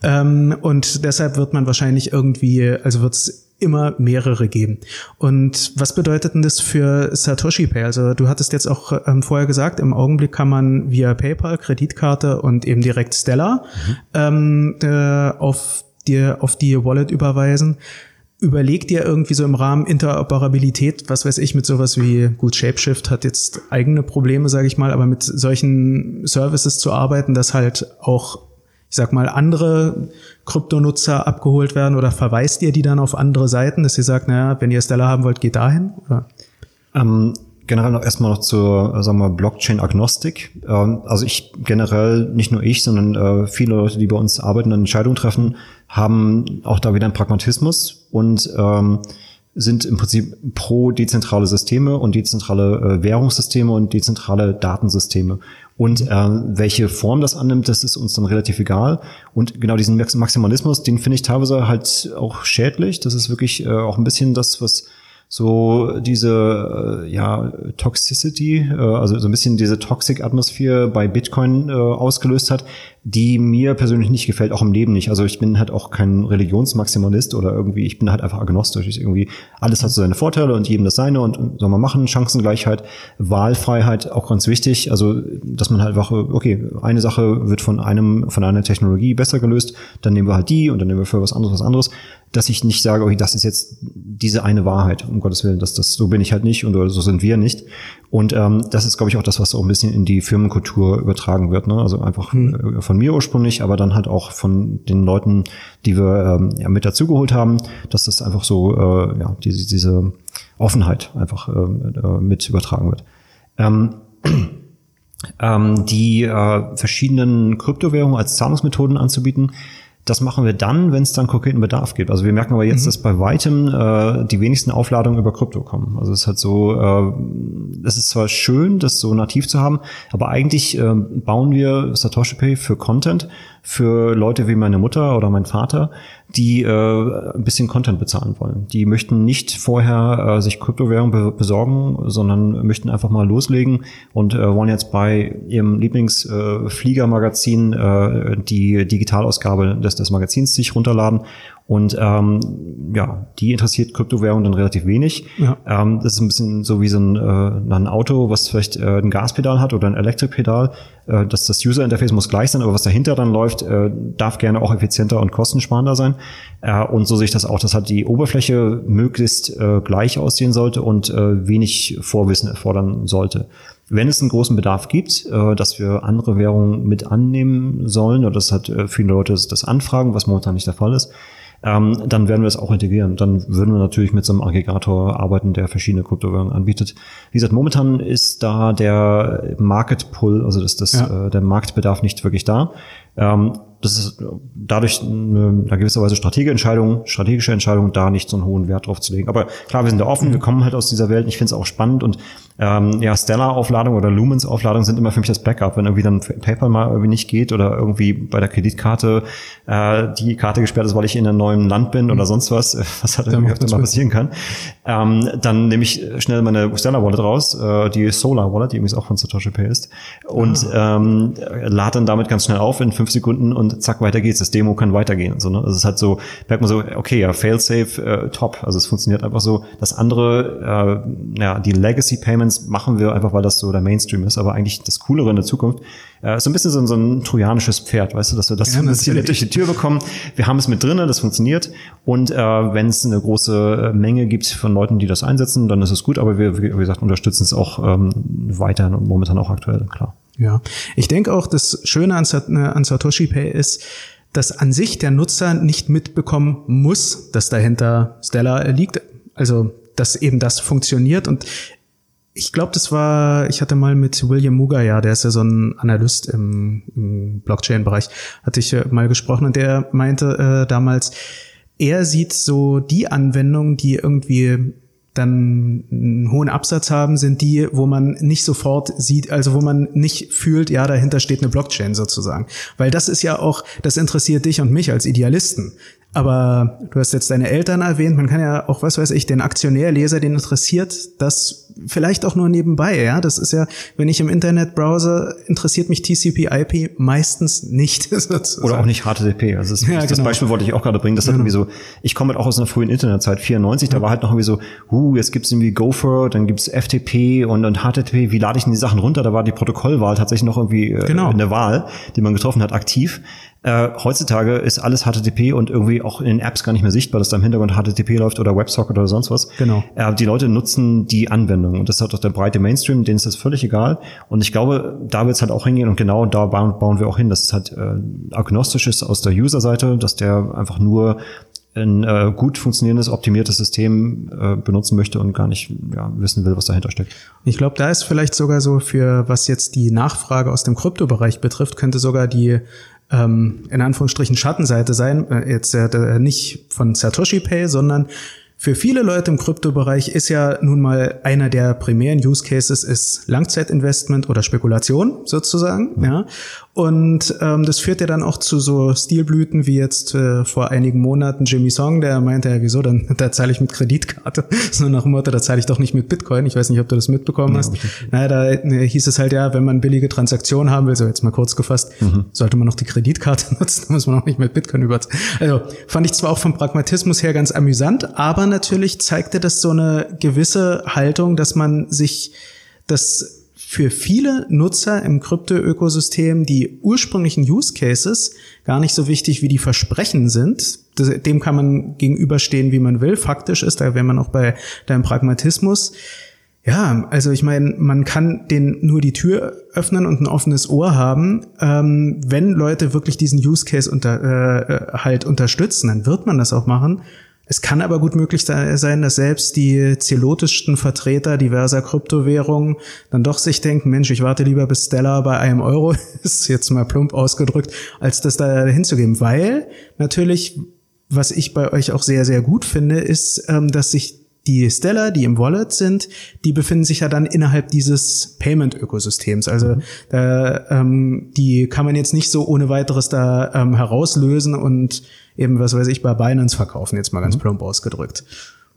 Speaker 2: Ähm, und deshalb wird man wahrscheinlich irgendwie, also wird es immer mehrere geben. Und was bedeutet denn das für Satoshi Pay? Also du hattest jetzt auch ähm, vorher gesagt, im Augenblick kann man via PayPal, Kreditkarte und eben direkt Stellar mhm. ähm, äh, auf die, auf die Wallet überweisen überlegt ihr irgendwie so im Rahmen Interoperabilität, was weiß ich, mit sowas wie, gut, Shapeshift hat jetzt eigene Probleme, sage ich mal, aber mit solchen Services zu arbeiten, dass halt auch, ich sag mal, andere Kryptonutzer abgeholt werden oder verweist ihr die dann auf andere Seiten, dass ihr sagt, naja, wenn ihr Stellar haben wollt, geht dahin? Oder?
Speaker 3: Ähm, generell noch erstmal noch zur, äh, sagen wir, Blockchain-Agnostik. Ähm, also ich generell, nicht nur ich, sondern äh, viele Leute, die bei uns arbeiten und Entscheidungen treffen, haben auch da wieder einen Pragmatismus und ähm, sind im Prinzip pro dezentrale Systeme und dezentrale äh, Währungssysteme und dezentrale Datensysteme. Und äh, welche Form das annimmt, das ist uns dann relativ egal. Und genau diesen Maximalismus, den finde ich teilweise halt auch schädlich. Das ist wirklich äh, auch ein bisschen das, was so diese äh, ja Toxicity, äh, also so ein bisschen diese Toxic Atmosphäre bei Bitcoin äh, ausgelöst hat, die mir persönlich nicht gefällt, auch im Leben nicht. Also ich bin halt auch kein Religionsmaximalist oder irgendwie, ich bin halt einfach agnostisch. Ich irgendwie, alles hat so seine Vorteile und jedem das seine und, und soll man machen, Chancengleichheit, Wahlfreiheit, auch ganz wichtig. Also, dass man halt einfach, okay, eine Sache wird von einem, von einer Technologie besser gelöst, dann nehmen wir halt die und dann nehmen wir für was anderes was anderes. Dass ich nicht sage, okay, das ist jetzt diese eine Wahrheit, um Gottes Willen, dass das, so bin ich halt nicht und so sind wir nicht. Und ähm, das ist, glaube ich, auch das, was so ein bisschen in die Firmenkultur übertragen wird. Ne? Also einfach hm. von mir ursprünglich, aber dann halt auch von den Leuten, die wir ähm, ja, mit dazugeholt haben, dass das einfach so, äh, ja, diese, diese Offenheit einfach äh, äh mit übertragen wird. Ähm, ähm, die äh, verschiedenen Kryptowährungen als Zahlungsmethoden anzubieten, das machen wir dann, wenn es dann konkreten Bedarf gibt. Also wir merken aber jetzt, mhm. dass bei weitem äh, die wenigsten Aufladungen über Krypto kommen. Also es ist halt so, äh, es ist zwar schön, das so nativ zu haben, aber eigentlich äh, bauen wir Satoshi Pay für Content, für Leute wie meine Mutter oder mein Vater, die äh, ein bisschen Content bezahlen wollen. Die möchten nicht vorher äh, sich Kryptowährung be besorgen, sondern möchten einfach mal loslegen und äh, wollen jetzt bei ihrem Lieblingsfliegermagazin äh, äh, die Digitalausgabe des, des Magazins sich runterladen Und ähm, ja, die interessiert Kryptowährung dann relativ wenig. Ja. Ähm, das ist ein bisschen so wie so ein, äh, ein Auto, was vielleicht äh, ein Gaspedal hat oder ein Elektrikpedal. Äh, dass das User Interface muss gleich sein, aber was dahinter dann läuft, äh, darf gerne auch effizienter und kostensparender sein. Äh, und so sehe ich das auch, dass halt die Oberfläche möglichst äh, gleich aussehen sollte und äh, wenig Vorwissen erfordern sollte. Wenn es einen großen Bedarf gibt, äh, dass wir andere Währungen mit annehmen sollen, oder das hat äh, viele Leute das anfragen, was momentan nicht der Fall ist, ähm, dann werden wir es auch integrieren. Dann würden wir natürlich mit so einem Aggregator arbeiten, der verschiedene Kryptowährungen anbietet. Wie gesagt, momentan ist da der Market Pull, also das, das, ja. äh, der Marktbedarf nicht wirklich da. Ähm, das ist dadurch eine, eine gewisse Weise strategische Entscheidung, strategische Entscheidung, da nicht so einen hohen Wert drauf zu legen. Aber klar, wir sind da offen, wir kommen halt aus dieser Welt. Ich finde es auch spannend und ähm, ja, Stellar-Aufladung oder Lumens-Aufladung sind immer für mich das Backup, wenn irgendwie dann PayPal mal irgendwie nicht geht oder irgendwie bei der Kreditkarte äh, die Karte gesperrt ist, weil ich in einem neuen Land bin oder sonst was, was halt irgendwie öfter mal passieren kann. Ähm, dann nehme ich schnell meine Stellar-Wallet raus, äh, die Solar-Wallet, die übrigens auch von Satoshi Pay ist, und ah. ähm, lade dann damit ganz schnell auf in fünf Sekunden und zack, weiter geht's. Das Demo kann weitergehen und so. Ne? Also es hat so, merkt man so, okay, ja, Failsafe, äh, top. Also es funktioniert einfach so. Das andere, äh, ja, die Legacy Payments machen wir einfach, weil das so der Mainstream ist. Aber eigentlich das Coolere in der Zukunft äh, ist so ein bisschen so, so ein trojanisches Pferd, weißt du, dass wir das ja, durch die Tür bekommen. Wir haben es mit drinnen, das funktioniert. Und äh, wenn es eine große Menge gibt von Leuten, die das einsetzen, dann ist es gut. Aber wir, wie gesagt, unterstützen es auch ähm, weiterhin und momentan auch aktuell, klar.
Speaker 2: Ja, ich denke auch, das Schöne an, an Satoshi Pay ist, dass an sich der Nutzer nicht mitbekommen muss, dass dahinter Stellar liegt. Also, dass eben das funktioniert. Und ich glaube, das war, ich hatte mal mit William Mugaya, der ist ja so ein Analyst im, im Blockchain-Bereich, hatte ich mal gesprochen und der meinte äh, damals, er sieht so die Anwendungen, die irgendwie dann einen hohen Absatz haben, sind die, wo man nicht sofort sieht, also wo man nicht fühlt, ja, dahinter steht eine Blockchain sozusagen. Weil das ist ja auch, das interessiert dich und mich als Idealisten. Aber du hast jetzt deine Eltern erwähnt, man kann ja auch, was weiß ich, den Aktionärleser, den interessiert das vielleicht auch nur nebenbei, ja. Das ist ja, wenn ich im Internet browse, interessiert mich TCP/IP meistens nicht.
Speaker 3: Oder auch nicht HTTP. Also das, ja, das genau. Beispiel wollte ich auch gerade bringen. Das hat genau. irgendwie so, ich komme halt auch aus einer frühen Internetzeit, 94, da war halt noch irgendwie so, uh, jetzt gibt's irgendwie Gopher, dann gibt's FTP und, und HTTP. Wie lade ich denn die Sachen runter? Da war die Protokollwahl tatsächlich noch irgendwie äh, genau. in der Wahl, die man getroffen hat, aktiv. Äh, heutzutage ist alles HTTP und irgendwie auch in den Apps gar nicht mehr sichtbar, dass da im Hintergrund HTTP läuft oder WebSocket oder sonst was.
Speaker 2: Genau.
Speaker 3: Äh, die Leute nutzen die Anwendung und das hat doch der breite Mainstream, denen ist das völlig egal. Und ich glaube, da wird es halt auch hingehen und genau da bauen, bauen wir auch hin, dass es halt äh, agnostisch ist aus der User-Seite, dass der einfach nur ein äh, gut funktionierendes, optimiertes System äh, benutzen möchte und gar nicht ja, wissen will, was dahinter steckt.
Speaker 2: Ich glaube, da ist vielleicht sogar so für, was jetzt die Nachfrage aus dem Kryptobereich betrifft, könnte sogar die ähm, in Anführungsstrichen Schattenseite sein, äh, jetzt äh, nicht von Satoshi Pay, sondern für viele Leute im Kryptobereich ist ja nun mal einer der primären Use Cases ist Langzeitinvestment oder Spekulation sozusagen, mhm. ja. Und ähm, das führt ja dann auch zu so Stilblüten wie jetzt äh, vor einigen Monaten Jimmy Song, der meinte, ja, wieso, dann da zahle ich mit Kreditkarte. So nach dem Motto, da zahle ich doch nicht mit Bitcoin. Ich weiß nicht, ob du das mitbekommen ja, hast. Naja, da äh, hieß es halt ja, wenn man billige Transaktionen haben will, so jetzt mal kurz gefasst, mhm. sollte man noch die Kreditkarte nutzen, da muss man auch nicht mit Bitcoin überzahlen. Also fand ich zwar auch vom Pragmatismus her ganz amüsant, aber natürlich zeigte das so eine gewisse Haltung, dass man sich das für viele Nutzer im Krypto-Ökosystem die ursprünglichen Use Cases gar nicht so wichtig wie die Versprechen sind. Dem kann man gegenüberstehen, wie man will. Faktisch ist, da wäre man auch bei deinem Pragmatismus. Ja, also ich meine, man kann den nur die Tür öffnen und ein offenes Ohr haben. Ähm, wenn Leute wirklich diesen Use Case unter, äh, äh halt unterstützen, dann wird man das auch machen. Es kann aber gut möglich sein, dass selbst die zelotischsten Vertreter diverser Kryptowährungen dann doch sich denken, Mensch, ich warte lieber bis Stellar bei einem Euro, ist jetzt mal plump ausgedrückt, als das da hinzugeben. Weil natürlich, was ich bei euch auch sehr, sehr gut finde, ist, ähm, dass sich die Stellar, die im Wallet sind, die befinden sich ja dann innerhalb dieses Payment-Ökosystems. Also mhm. da, ähm, die kann man jetzt nicht so ohne weiteres da ähm, herauslösen und eben, was weiß ich, bei Binance verkaufen, jetzt mal ganz mhm. plump ausgedrückt.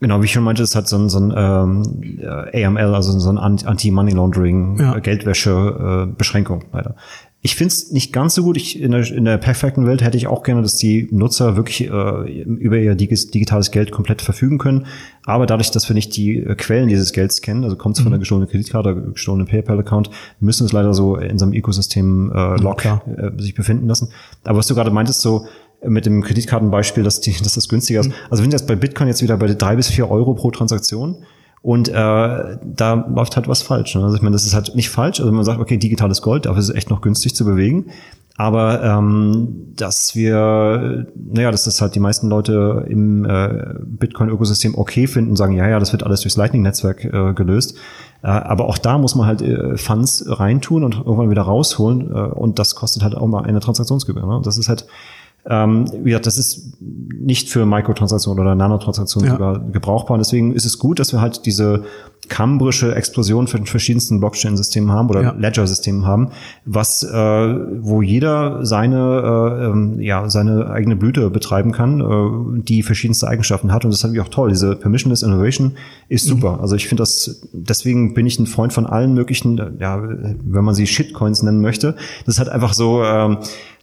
Speaker 3: Genau, wie ich schon meinte, es hat so ein, so ein ähm, AML, also so ein Anti-Money-Laundering, ja. Geldwäsche-Beschränkung leider. Ich finde es nicht ganz so gut. Ich, in, der, in der perfekten Welt hätte ich auch gerne, dass die Nutzer wirklich äh, über ihr digitales Geld komplett verfügen können. Aber dadurch, dass wir nicht die äh, Quellen dieses Gelds kennen, also kommt es von mhm. einer gestohlenen Kreditkarte, gestohlenen PayPal-Account, müssen es leider so in so einem Ökosystem äh, ja, äh, sich befinden lassen. Aber was du gerade meintest, so mit dem Kreditkartenbeispiel, dass, die, dass das günstiger ist. Mhm. Also wenn das bei Bitcoin jetzt wieder bei drei bis vier Euro pro Transaktion und äh, da läuft halt was falsch. Ne? Also ich meine, das ist halt nicht falsch. Also man sagt, okay, digitales Gold, dafür ist es echt noch günstig zu bewegen. Aber ähm, dass wir, naja, dass das halt die meisten Leute im äh, Bitcoin-Ökosystem okay finden, sagen, ja, ja, das wird alles durchs Lightning-Netzwerk äh, gelöst. Äh, aber auch da muss man halt äh, Funds reintun und irgendwann wieder rausholen. Äh, und das kostet halt auch mal eine Transaktionsgebühr. Ne? Das ist halt ähm, ja, das ist nicht für Mikrotransaktionen oder Nanotransaktionen ja. sogar gebrauchbar. Und deswegen ist es gut, dass wir halt diese kambrische Explosion für den verschiedensten Blockchain-Systemen haben oder ja. Ledger-Systemen haben, was äh, wo jeder seine äh, ähm, ja seine eigene Blüte betreiben kann, äh, die verschiedenste Eigenschaften hat und das ist natürlich auch toll. Diese Permissionless Innovation ist mhm. super. Mhm. Also ich finde das deswegen bin ich ein Freund von allen möglichen, ja, wenn man sie Shitcoins nennen möchte. Das ist halt einfach so ähm,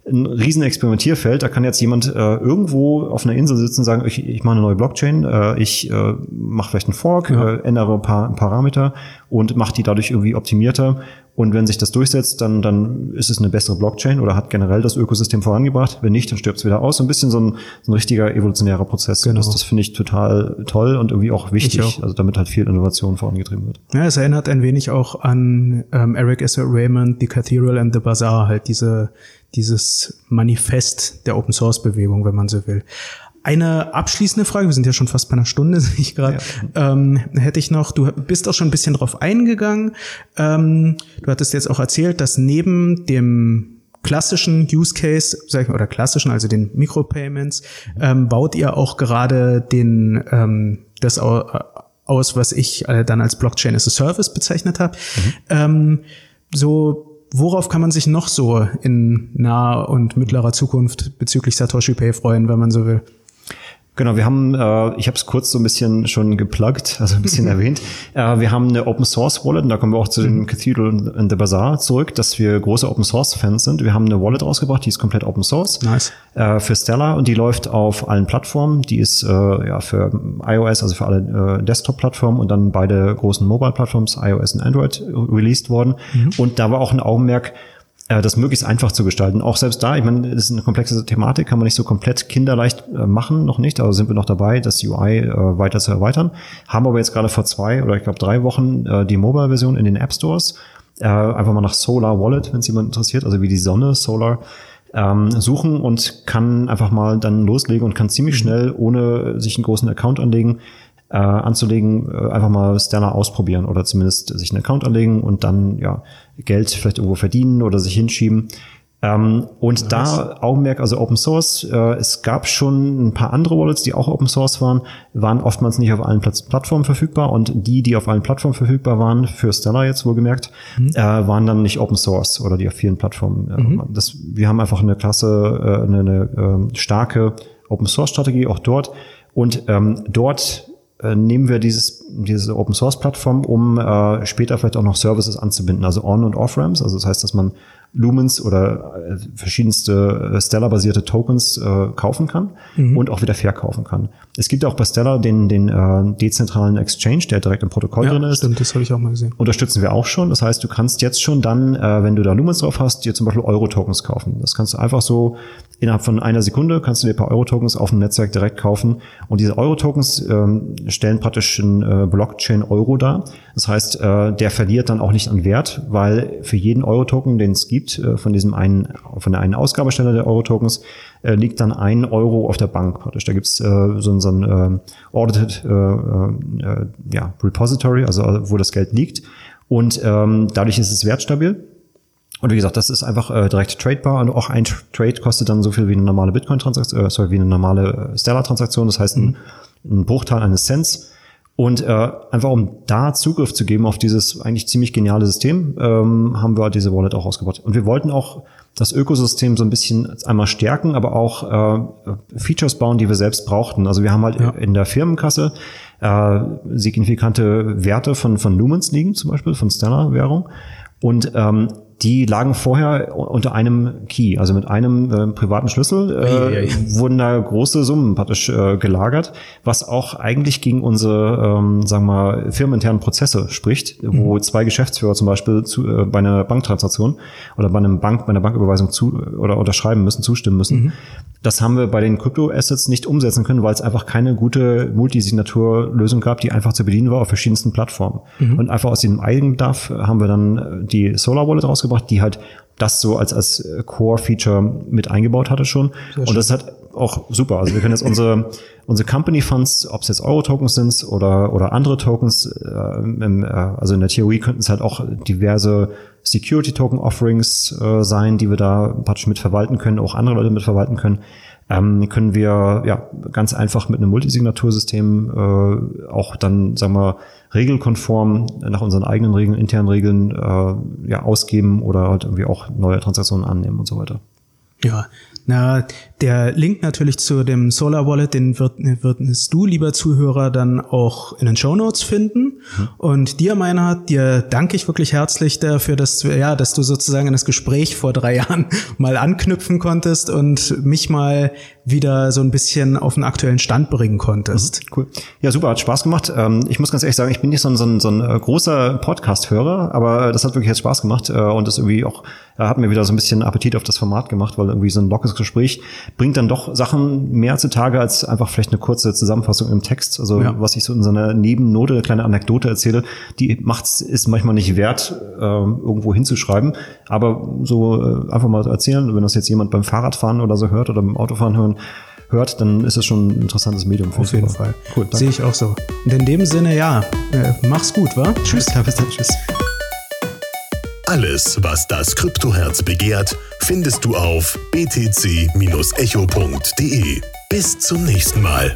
Speaker 3: ein riesen Experimentierfeld. Da kann jetzt jemand äh, irgendwo auf einer Insel sitzen und sagen, ich, ich mache eine neue Blockchain, äh, ich äh, mache vielleicht einen Fork, ja. äh, ändere ein paar Parameter und mache die dadurch irgendwie optimierter. Und wenn sich das durchsetzt, dann, dann ist es eine bessere Blockchain oder hat generell das Ökosystem vorangebracht. Wenn nicht, dann stirbt es wieder aus. So ein bisschen so ein, so ein richtiger evolutionärer Prozess. Genau. Das, das finde ich total toll und irgendwie auch wichtig, auch. also damit halt viel Innovation vorangetrieben wird.
Speaker 2: Ja, es erinnert ein wenig auch an ähm, Eric S. Raymond, The Cathedral and the Bazaar, halt diese dieses Manifest der Open Source Bewegung, wenn man so will. Eine abschließende Frage, wir sind ja schon fast bei einer Stunde, sehe ich gerade, ja. ähm, hätte ich noch, du bist auch schon ein bisschen drauf eingegangen. Ähm, du hattest jetzt auch erzählt, dass neben dem klassischen Use Case, sag ich mal, oder klassischen, also den Micropayments, ähm, baut ihr auch gerade den ähm, das aus, was ich äh, dann als Blockchain as a Service bezeichnet habe. Mhm. Ähm, so worauf kann man sich noch so in naher und mittlerer Zukunft bezüglich Satoshi Pay freuen, wenn man so will?
Speaker 3: Genau, wir haben, äh, ich habe es kurz so ein bisschen schon gepluggt, also ein bisschen erwähnt. Äh, wir haben eine Open Source Wallet und da kommen wir auch zu dem mhm. Cathedral and the Bazaar zurück, dass wir große Open Source Fans sind. Wir haben eine Wallet rausgebracht, die ist komplett Open Source
Speaker 2: nice.
Speaker 3: äh, für Stellar und die läuft auf allen Plattformen. Die ist äh, ja für iOS, also für alle äh, Desktop-Plattformen und dann beide großen Mobile-Plattforms, iOS und Android, released worden. Mhm. Und da war auch ein Augenmerk, äh, das möglichst einfach zu gestalten. Auch selbst da, ich meine, das ist eine komplexe Thematik, kann man nicht so komplett kinderleicht äh, machen, noch nicht. Also sind wir noch dabei, das UI äh, weiter zu erweitern. Haben aber jetzt gerade vor zwei oder ich glaube drei Wochen äh, die Mobile-Version in den App Stores. Äh, einfach mal nach Solar Wallet, wenn es jemand interessiert, also wie die Sonne, Solar ähm, suchen und kann einfach mal dann loslegen und kann ziemlich schnell, ohne sich einen großen Account anlegen, äh, anzulegen, äh, einfach mal Stellar ausprobieren oder zumindest sich einen Account anlegen und dann ja Geld vielleicht irgendwo verdienen oder sich hinschieben. Ähm, und nice. da Augenmerk, also Open Source, äh, es gab schon ein paar andere Wallets, die auch Open Source waren, waren oftmals nicht auf allen Platz Plattformen verfügbar und die, die auf allen Plattformen verfügbar waren, für Stellar jetzt wohlgemerkt, mhm. äh, waren dann nicht Open Source oder die auf vielen Plattformen. Äh, mhm. das, wir haben einfach eine klasse, äh, eine, eine äh, starke Open Source Strategie auch dort und ähm, dort nehmen wir dieses, diese Open Source Plattform, um äh, später vielleicht auch noch Services anzubinden, also On- und Off-Ramps. Also das heißt, dass man Lumens oder äh, verschiedenste äh, Stellar-basierte Tokens äh, kaufen kann mhm. und auch wieder verkaufen kann. Es gibt auch bei Stellar den, den äh, dezentralen Exchange, der direkt im Protokoll ja, drin ist.
Speaker 2: Stimmt, das habe ich auch mal gesehen.
Speaker 3: Unterstützen wir auch schon. Das heißt, du kannst jetzt schon dann, äh, wenn du da Lumens drauf hast, dir zum Beispiel Euro-Tokens kaufen. Das kannst du einfach so innerhalb von einer Sekunde kannst du dir ein paar Euro-Tokens auf dem Netzwerk direkt kaufen. Und diese Euro-Tokens ähm, stellen praktisch ein äh, Blockchain-Euro dar. Das heißt, äh, der verliert dann auch nicht an Wert, weil für jeden Euro-Token, den es gibt, äh, von diesem einen, von der einen Ausgabestelle der Euro-Tokens, äh, liegt dann ein Euro auf der Bank praktisch. Da gibt's äh, so, so ein äh, Audited äh, äh, ja, Repository, also wo das Geld liegt. Und ähm, dadurch ist es wertstabil. Und wie gesagt, das ist einfach äh, direkt tradebar und auch ein Trade kostet dann so viel wie eine normale Bitcoin-Transaktion, äh, sorry, wie eine normale äh, Stellar-Transaktion, das heißt ein, mhm. ein Bruchteil eines Cents. Und äh, einfach um da Zugriff zu geben auf dieses eigentlich ziemlich geniale System, ähm, haben wir diese Wallet auch ausgebaut. Und wir wollten auch das Ökosystem so ein bisschen einmal stärken, aber auch äh, Features bauen, die wir selbst brauchten. Also wir haben halt ja. in der Firmenkasse äh, signifikante Werte von, von Lumens liegen, zum Beispiel von Stellar-Währung. Und ähm, die lagen vorher unter einem Key, also mit einem äh, privaten Schlüssel äh, wurden da große Summen praktisch äh, gelagert, was auch eigentlich gegen unsere, ähm, sagen wir mal, firmeninternen Prozesse spricht, mhm. wo zwei Geschäftsführer zum Beispiel zu, äh, bei einer Banktransaktion oder bei einem Bank, bei einer Banküberweisung zu oder unterschreiben müssen, zustimmen müssen. Mhm. Das haben wir bei den Crypto-Assets nicht umsetzen können, weil es einfach keine gute Multisignaturlösung gab, die einfach zu bedienen war auf verschiedensten Plattformen. Mhm. Und einfach aus dem Eigenbedarf haben wir dann die Solar Wallet rausgebracht rausgebracht, die halt das so als, als Core-Feature mit eingebaut hatte schon. Und das ist halt auch super. Also wir können jetzt unsere, unsere Company Funds, ob es jetzt Euro-Tokens sind oder, oder andere Tokens, äh, im, äh, also in der Theorie könnten es halt auch diverse Security-Token-Offerings äh, sein, die wir da praktisch mit verwalten können, auch andere Leute mit verwalten können ähm, können wir ja ganz einfach mit einem Multisignatursystem äh, auch dann, sagen wir, regelkonform nach unseren eigenen Regeln, internen Regeln äh, ja ausgeben oder halt irgendwie auch neue Transaktionen annehmen und so weiter.
Speaker 2: Ja, na, der Link natürlich zu dem Solar Wallet, den wird, wirst du, lieber Zuhörer, dann auch in den Show Notes finden. Mhm. Und dir, Meinhard, dir danke ich wirklich herzlich dafür, dass, ja, dass du sozusagen in das Gespräch vor drei Jahren mal anknüpfen konntest und mich mal wieder so ein bisschen auf den aktuellen Stand bringen konntest.
Speaker 3: Mhm, cool. Ja, super, hat Spaß gemacht. Ähm, ich muss ganz ehrlich sagen, ich bin nicht so ein, so ein, so ein äh, großer Podcast-Hörer, aber das hat wirklich jetzt Spaß gemacht äh, und das irgendwie auch hat mir wieder so ein bisschen Appetit auf das Format gemacht, weil irgendwie so ein lockeres Gespräch bringt dann doch Sachen mehr zutage als einfach vielleicht eine kurze Zusammenfassung im Text. Also ja. was ich so in so einer Nebennote, eine kleine Anekdote erzähle, die macht's ist manchmal nicht wert, äh, irgendwo hinzuschreiben. Aber so äh, einfach mal erzählen, wenn das jetzt jemand beim Fahrradfahren oder so hört oder beim Autofahren hören, hört, dann ist es schon ein interessantes Medium.
Speaker 2: Auf jeden Fall. Cool, Sehe ich auch so. Und in dem Sinne, ja, äh, mach's gut, wa?
Speaker 3: Tschüss. Ja, bis dann, tschüss.
Speaker 1: Alles, was das Kryptoherz begehrt, findest du auf btc-echo.de. Bis zum nächsten Mal.